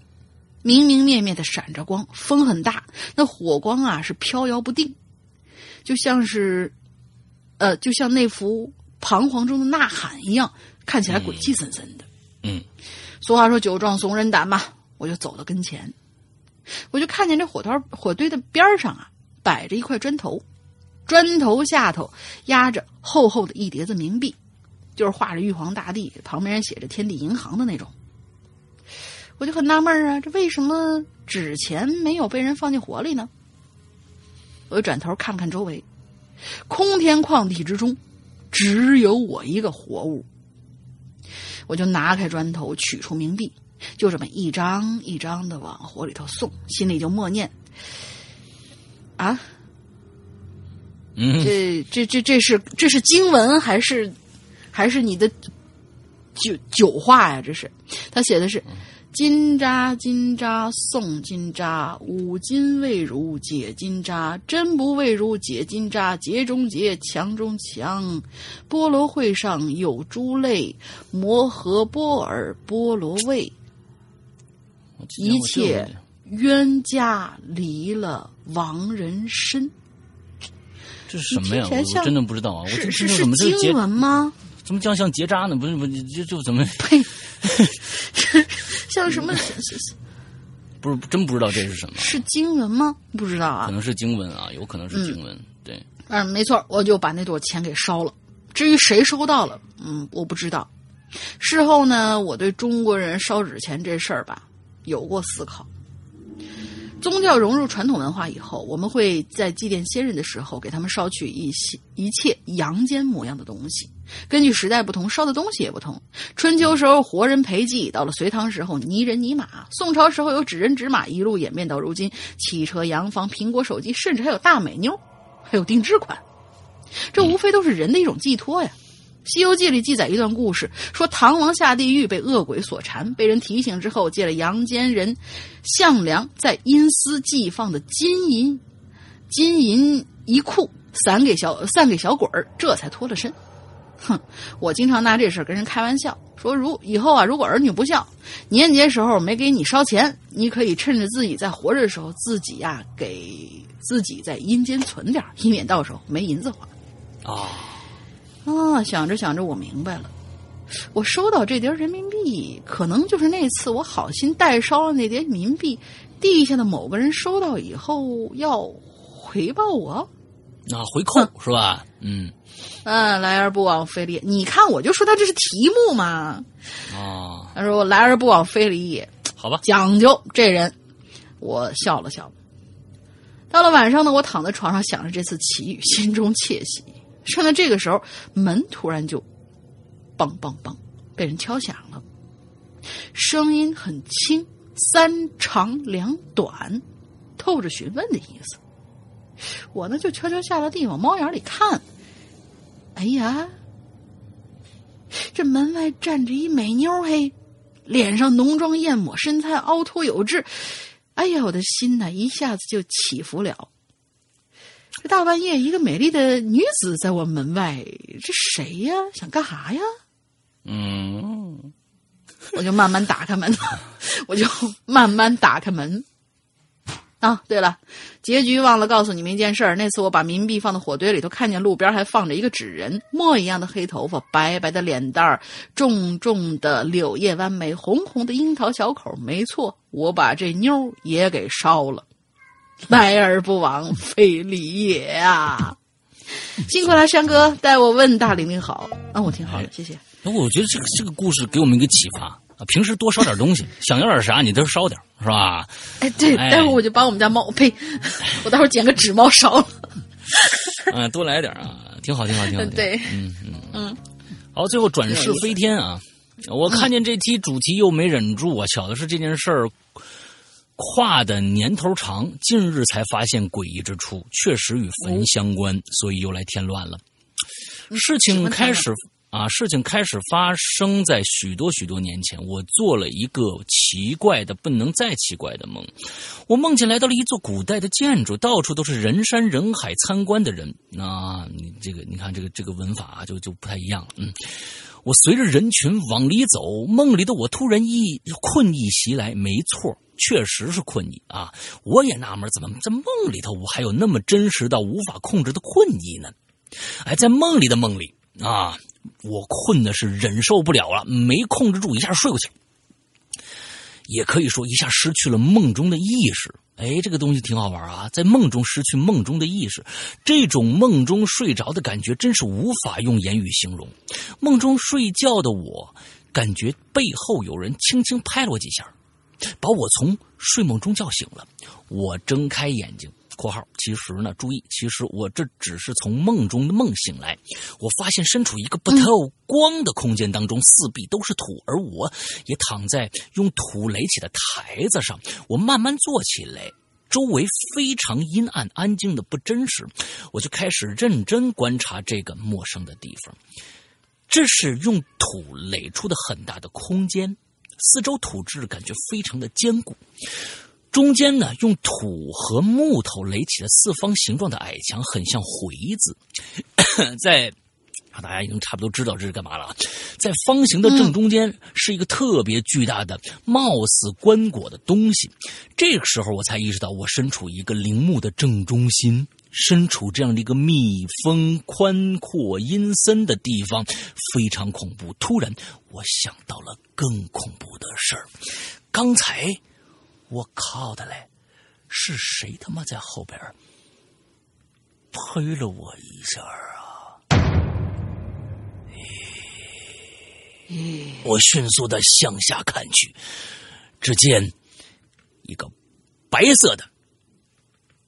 明明灭灭的闪着光，风很大，那火光啊是飘摇不定，就像是，呃，就像那幅彷徨中的呐喊一样，看起来鬼气森森的。嗯俗话说“酒壮怂人胆”嘛，我就走到跟前，我就看见这火团火堆的边上啊，摆着一块砖头，砖头下头压着厚厚的一叠子冥币，就是画着玉皇大帝，旁边写着天地银行的那种。我就很纳闷啊，这为什么纸钱没有被人放进火里呢？我就转头看看周围，空天旷地之中，只有我一个活物。我就拿开砖头，取出冥币，就这么一张一张的往火里头送，心里就默念：啊，嗯，这这这这是这是经文还是还是你的酒酒话呀？这是他写的是金渣金渣送金渣，五金未如解金渣，真不未如解金渣，劫中劫，强中强。菠萝会上有诸泪，摩诃波尔波罗味，一切冤家离了亡人身。这是什么呀？我真的不知道啊！我这这是是是怎么这个结经文吗？怎么像像结扎呢？不是不是，就就怎么呸，像什么？不是真不知道这是什么？是经文吗？不知道啊。可能是经文啊，有可能是经文。对，嗯，没错，我就把那朵钱给烧了。至于谁收到了，嗯，我不知道。事后呢，我对中国人烧纸钱这事儿吧，有过思考。宗教融入传统文化以后，我们会在祭奠先人的时候，给他们烧去一些一切阳间模样的东西。根据时代不同，烧的东西也不同。春秋时候活人陪祭，到了隋唐时候泥人泥马，宋朝时候有纸人纸马，一路演变到如今，汽车、洋房、苹果手机，甚至还有大美妞，还有定制款。这无非都是人的一种寄托呀。《西游记》里记载一段故事，说唐王下地狱被恶鬼所缠，被人提醒之后，借了阳间人项梁在阴司寄放的金银金银一库，散给小散给小鬼儿，这才脱了身。哼，我经常拿这事跟人开玩笑，说如以后啊，如果儿女不孝，年节时候没给你烧钱，你可以趁着自己在活着的时候，自己呀、给自己在阴间存点，以免到时候没银子花。啊，啊，想着想着，我明白了，我收到这叠人民币，可能就是那次我好心代烧了那叠人民币，地下的某个人收到以后要回报我。啊，回扣是吧？嗯，嗯，来而不往非礼也。你看，我就说他这是题目嘛。啊，他说我来而不往非礼也，好吧，讲究这人。我笑了笑。到了晚上呢，我躺在床上想着这次奇遇，心中窃喜。正在这个时候，门突然就“梆梆梆”被人敲响了，声音很轻，三长两短，透着询问的意思。我呢就悄悄下了地，往猫眼里看。哎呀，这门外站着一美妞嘿，脸上浓妆艳抹，身材凹凸有致。哎呀，我的心呐，一下子就起伏了。这大半夜，一个美丽的女子在我门外，这谁呀？想干啥呀？嗯，我就慢慢打开门，我就慢慢打开门。啊，对了，结局忘了告诉你们一件事儿。那次我把冥币放到火堆里头，看见路边还放着一个纸人，墨一样的黑头发，白白的脸蛋儿，重重的柳叶弯眉，红红的樱桃小口。没错，我把这妞儿也给烧了。来而不往非礼也啊！辛苦了，山哥，代我问大玲玲好。啊，我挺好的，谢谢。那我觉得这个这个故事给我们一个启发啊，平时多烧点东西，想要点啥你都烧点，是吧？哎，对，哎待会儿我就把我们家猫，呸，我待会儿捡个纸猫烧了。嗯，多来点啊，挺好，挺好，挺好。对嗯嗯嗯，好，最后转世飞天啊！我看见这期主题又没忍住啊，巧的是这件事儿跨的年头长，近日才发现诡异之处，确实与坟相关，所以又来添乱了。事情开始啊，事情开始发生在许多许多年前，我做了一个奇怪的不能再奇怪的梦。我梦见来到了一座古代的建筑，到处都是人山人海参观的人。啊、你这个，你看这个这个文法啊，就就不太一样了。嗯，我随着人群往里走，梦里的我突然一困意袭来，没错，确实是困意啊！我也纳闷，怎么在梦里头我还有那么真实到无法控制的困意呢？哎，在梦里的梦里啊，我困的是忍受不了了，没控制住，一下睡过去了。也可以说一下失去了梦中的意识。哎，这个东西挺好玩啊，在梦中失去梦中的意识，这种梦中睡着的感觉真是无法用言语形容。梦中睡觉的我，感觉背后有人轻轻拍了我几下，把我从睡梦中叫醒了。我睁开眼睛。（括号）其实呢，注意，其实我这只是从梦中的梦醒来。我发现身处一个不透光的空间当中，四壁都是土，而我也躺在用土垒起的台子上。我慢慢坐起来，周围非常阴暗、安静的不真实。我就开始认真观察这个陌生的地方。这是用土垒出的很大的空间，四周土质感觉非常的坚固。中间呢，用土和木头垒起了四方形状的矮墙，很像回字。在啊，大家已经差不多知道这是干嘛了啊。在方形的正中间是一个特别巨大的、貌似棺椁的东西。这个时候我才意识到，我身处一个陵墓的正中心，身处这样的一个密封、宽阔、阴森的地方，非常恐怖。突然，我想到了更恐怖的事儿。刚才。我靠的嘞，是谁他妈在后边推了我一下啊？我迅速的向下看去，只见一个白色的。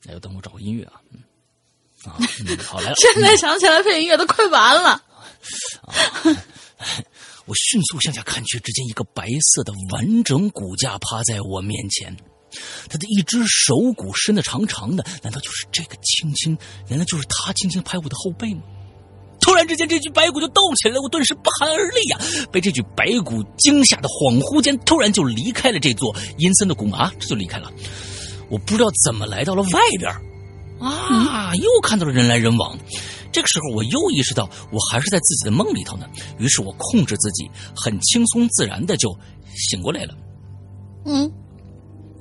哎，等我找个音乐啊，啊，嗯、好来了。现在想起来配音乐都快完了。啊我迅速向下看去，只见一个白色的完整骨架趴在我面前，他的一只手骨伸得长长的，难道就是这个轻轻？难道就是他轻轻拍我的后背吗？突然之间，这具白骨就动起来了，我顿时不寒而栗呀、啊！被这具白骨惊吓的，恍惚间突然就离开了这座阴森的古墓啊！这就离开了，我不知道怎么来到了外边。啊，又看到了人来人往。这个时候，我又意识到我还是在自己的梦里头呢。于是我控制自己，很轻松自然的就醒过来了。嗯，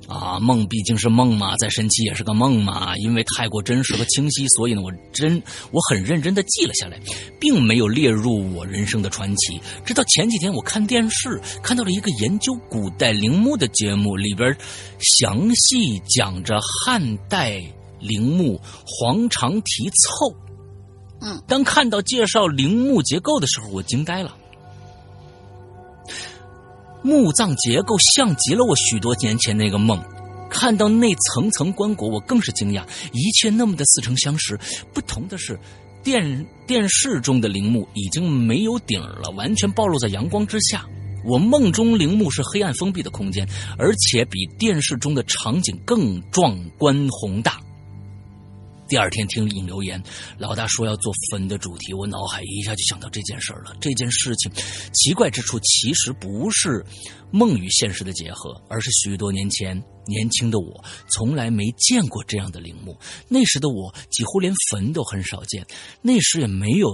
啊，梦毕竟是梦嘛，再神奇也是个梦嘛。因为太过真实和清晰，所以呢，我真我很认真的记了下来，并没有列入我人生的传奇。直到前几天，我看电视看到了一个研究古代陵墓的节目，里边详细讲着汉代陵墓黄长提凑。嗯，当看到介绍陵墓结构的时候，我惊呆了。墓葬结构像极了我许多年前那个梦，看到那层层棺椁，我更是惊讶，一切那么的似曾相识。不同的是，电电视中的陵墓已经没有顶了，完全暴露在阳光之下。我梦中陵墓是黑暗封闭的空间，而且比电视中的场景更壮观宏大。第二天听影留言，老大说要做坟的主题，我脑海一下就想到这件事儿了。这件事情奇怪之处，其实不是梦与现实的结合，而是许多年前年轻的我从来没见过这样的陵墓。那时的我几乎连坟都很少见，那时也没有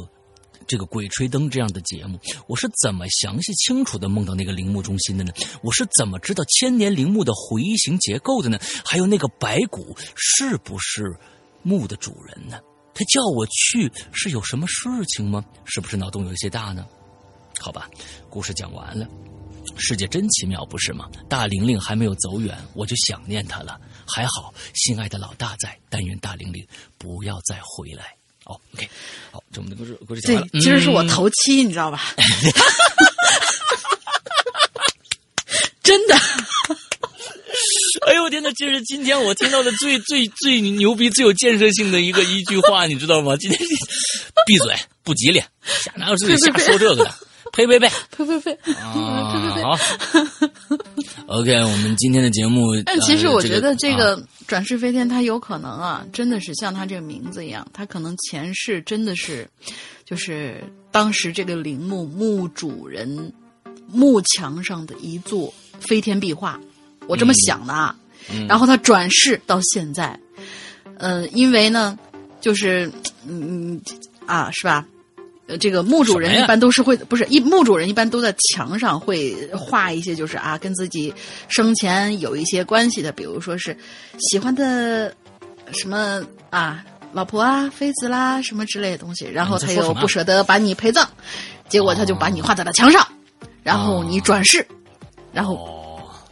这个《鬼吹灯》这样的节目。我是怎么详细清楚的梦到那个陵墓中心的呢？我是怎么知道千年陵墓的回形结构的呢？还有那个白骨是不是？墓的主人呢？他叫我去是有什么事情吗？是不是脑洞有些大呢？好吧，故事讲完了。世界真奇妙，不是吗？大玲玲还没有走远，我就想念她了。还好，心爱的老大在，但愿大玲玲不要再回来。哦，OK，好，这我们的故事故事讲对完了。，今儿是我嗯头七，你知道吧？真的，哎呦我天呐，这是今天我听到的最最最牛逼、最有建设性的一个一句话，你知道吗？今天闭嘴，不吉利，瞎哪有自己瞎说这个的？呸呸呸！呸呸呸！啊，好，OK，我们今天的节目，但其实呃我觉得这啊个转世飞天，它有可能啊，真的是像它这个名字一样，它可能前世真的是，就是当时这个陵墓墓主人墓墙上的一座飞天壁画，我这么想的啊。嗯。然后他转世到现在，呃，因为呢，就是嗯啊，是吧？呃，这个墓主人一般都是会，不是一墓主人一般都在墙上会画一些，就是啊，跟自己生前有一些关系的，比如说是喜欢的什么啊，老婆啊、妃子啦什么之类的东西，然后他又不舍得把你陪葬，结果他就把你画在了墙上，然后你转世，然后哦，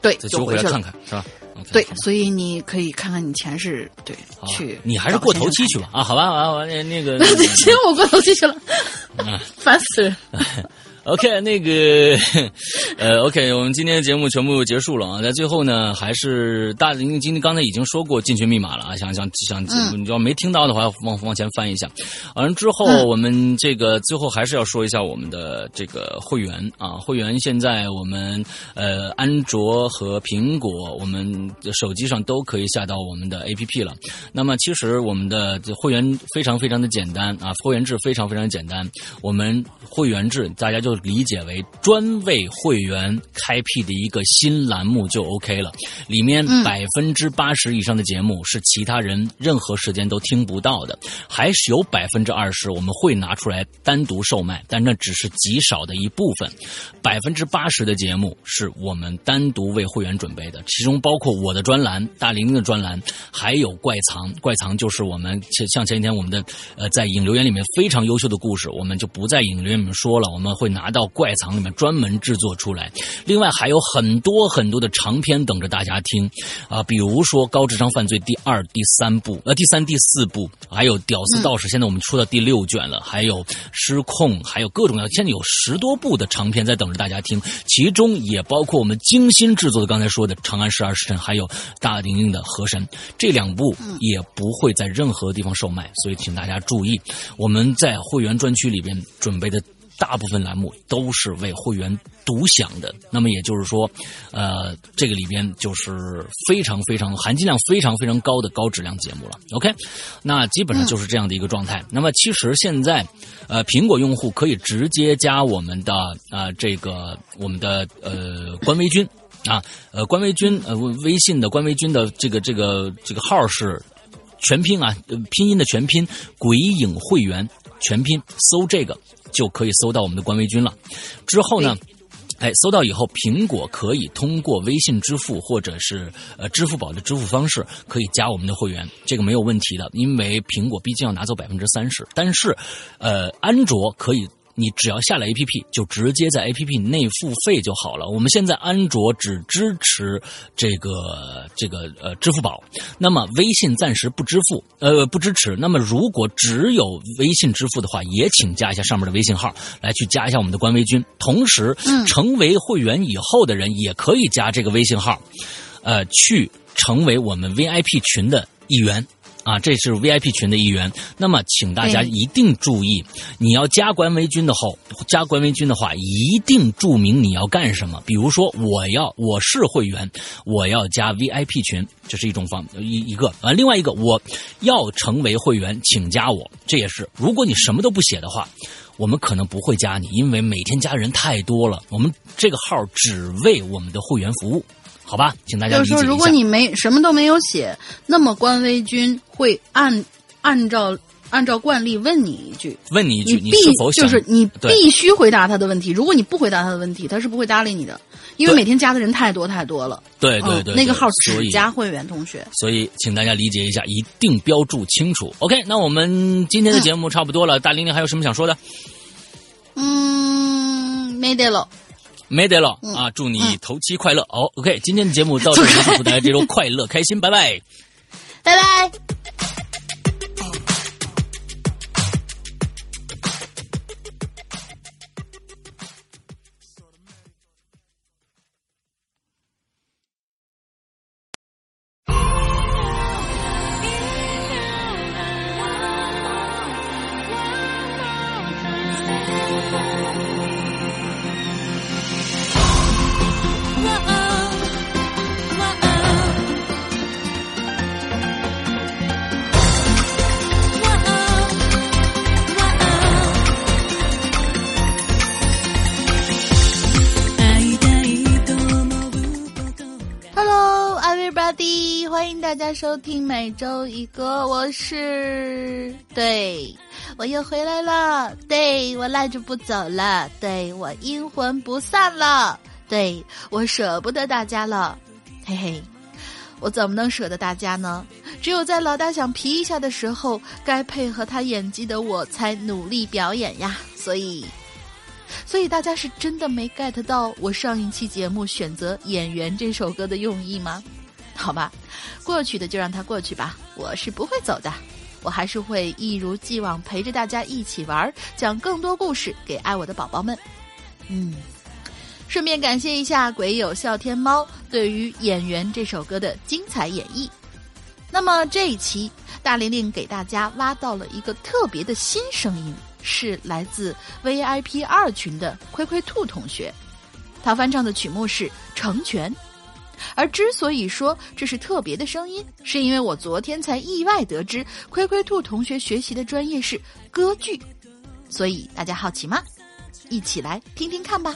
对再就回去了揪回来看。看，是吧对好吧，所以你可以看看你前世，对，好吧去。你还是过头期去吧。啊，好吧，完完那那个 行，我过头期去了，嗯烦死人。OK，那个，呃，OK，我们今天的节目全部结束了啊。在最后呢，还是大因为今天刚才已经说过进群密码了啊，想想想，嗯你要没听到的话，往往前翻一下。完了之后，嗯我们这个最后还是要说一下我们的这个会员啊，会员现在我们呃安卓和苹果，我们手机上都可以下到我们的 APP 了。那么其实我们的会员非常非常的简单啊，会员制非常非常简单。我们会员制大家就理解为专为会员开辟的一个新栏目就 OK 了。里面百分之八十以上的节目是其他人任何时间都听不到的，还是有百分之二十我们会拿出来单独售卖，但那只是极少的一部分。百分之八十的节目是我们单独为会员准备的，其中包括我的专栏、大玲玲的专栏，还有怪藏。怪藏就是我们像像前几天我们的呃在影留言里面非常优秀的故事，我们就不在影留言里面说了，我们会拿到怪藏里面专门制作出来。另外还有很多很多的长篇等着大家听啊、比如说《高智商犯罪》第二、第三部，呃，第三、第四部，还有《屌丝道士》，现在我们出到第六卷了，还有《失控》，还有各种各样，现在有十多部的长篇在等着大家听，其中也包括我们精心制作的刚才说的《长安十二时辰》，还有大玲玲的《河神》，这两部也不会在任何地方售卖，所以请大家注意，我们在会员专区里边准备的。大部分栏目都是为会员独享的，那么也就是说，呃，这个里边就是非常非常含金量非常非常高的高质量节目了。OK，那基本上就是这样的一个状态。那么其实现在，呃，苹果用户可以直接加我们的呃这个我们的呃官微君啊，呃官微君呃微信的官微君的这个这个这个号是全拼啊，拼音的全拼“鬼影会员”全拼，搜这个就可以搜到我们的官微君了。之后呢？哎，搜到以后，苹果可以通过微信支付或者是呃支付宝的支付方式，可以加我们的会员，这个没有问题的，因为苹果毕竟要拿走百分之三十。但是，呃，安卓可以，你只要下了 APP，就直接在 APP 内付费就好了。我们现在安卓只支持这个这个呃支付宝，那么微信暂时不支付，呃不支持。那么如果只有微信支付的话，也请加一下上面的微信号来去加一下我们的官微君。同时，嗯成为会员以后的人也可以加这个微信号，呃，去成为我们 VIP 群的一员。啊，这是 VIP 群的一员。那么，请大家一定注意，你要加官微军的后，加官微军的话，一定注明你要干什么。比如说，我要我是会员，我要加 VIP 群，这是一种方一一个啊。另外一个，我要成为会员，请加我，这也是。如果你什么都不写的话，我们可能不会加你，因为每天加人太多了。我们这个号只为我们的会员服务，好吧？请大家就是说。如果你没什么都没有写，那么官微君会按按照按照惯例问你一句，问你一句，你必是否就是你必须回答他的问题。如果你不回答他的问题，他是不会搭理你的，因为每天加的人太多太多了。嗯对对对，对那个号只加会员同学。所以，请大家理解一下，一定标注清楚。OK，那我们今天的节目差不多了，大玲玲还有什么想说的？嗯，没得了。没得了嗯啊！祝你头七快乐。好，OK，今天的节目到这里，祝大家这周快乐开心，拜拜。拜拜。大家收听每周一歌，我是对，我又回来了，对我赖着不走了，对我阴魂不散了，对我舍不得大家了，嘿嘿，我怎么能舍得大家呢？只有在老大想皮一下的时候，该配合他演技的我才努力表演呀，所以。所以大家是真的没 get 到我上一期节目选择《演员》这首歌的用意吗？好吧，过去的就让它过去吧，我是不会走的，我还是会一如既往陪着大家一起玩，讲更多故事给爱我的宝宝们。嗯，顺便感谢一下鬼友笑天猫对于《演员》这首歌的精彩演绎。那么这一期大玲玲给大家挖到了一个特别的新声音。是来自 VIP 二群的亏亏兔同学，他翻唱的曲目是《成全》。而之所以说这是特别的声音，是因为我昨天才意外得知亏亏兔同学学习的专业是歌剧，所以大家好奇吗？一起来听听看吧。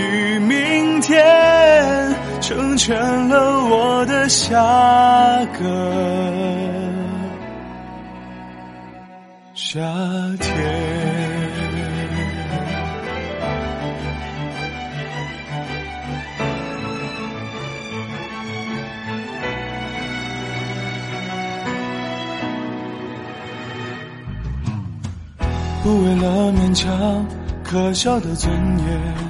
与明天，成全了我的下个夏天。不为了勉强可笑的尊严，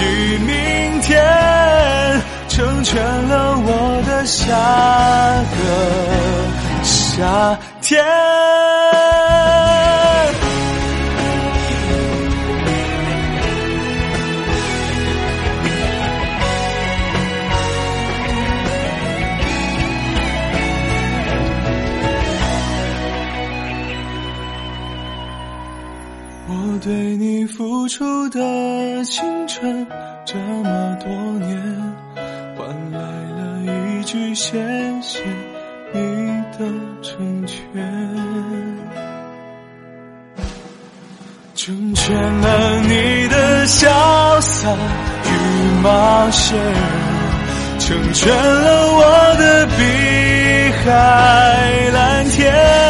与明天，成全了我的下个夏天。我对你付出的青春这么多年，换来了一句谢谢你的成全，成全了你的潇洒与冒险，成全了我的碧海蓝天。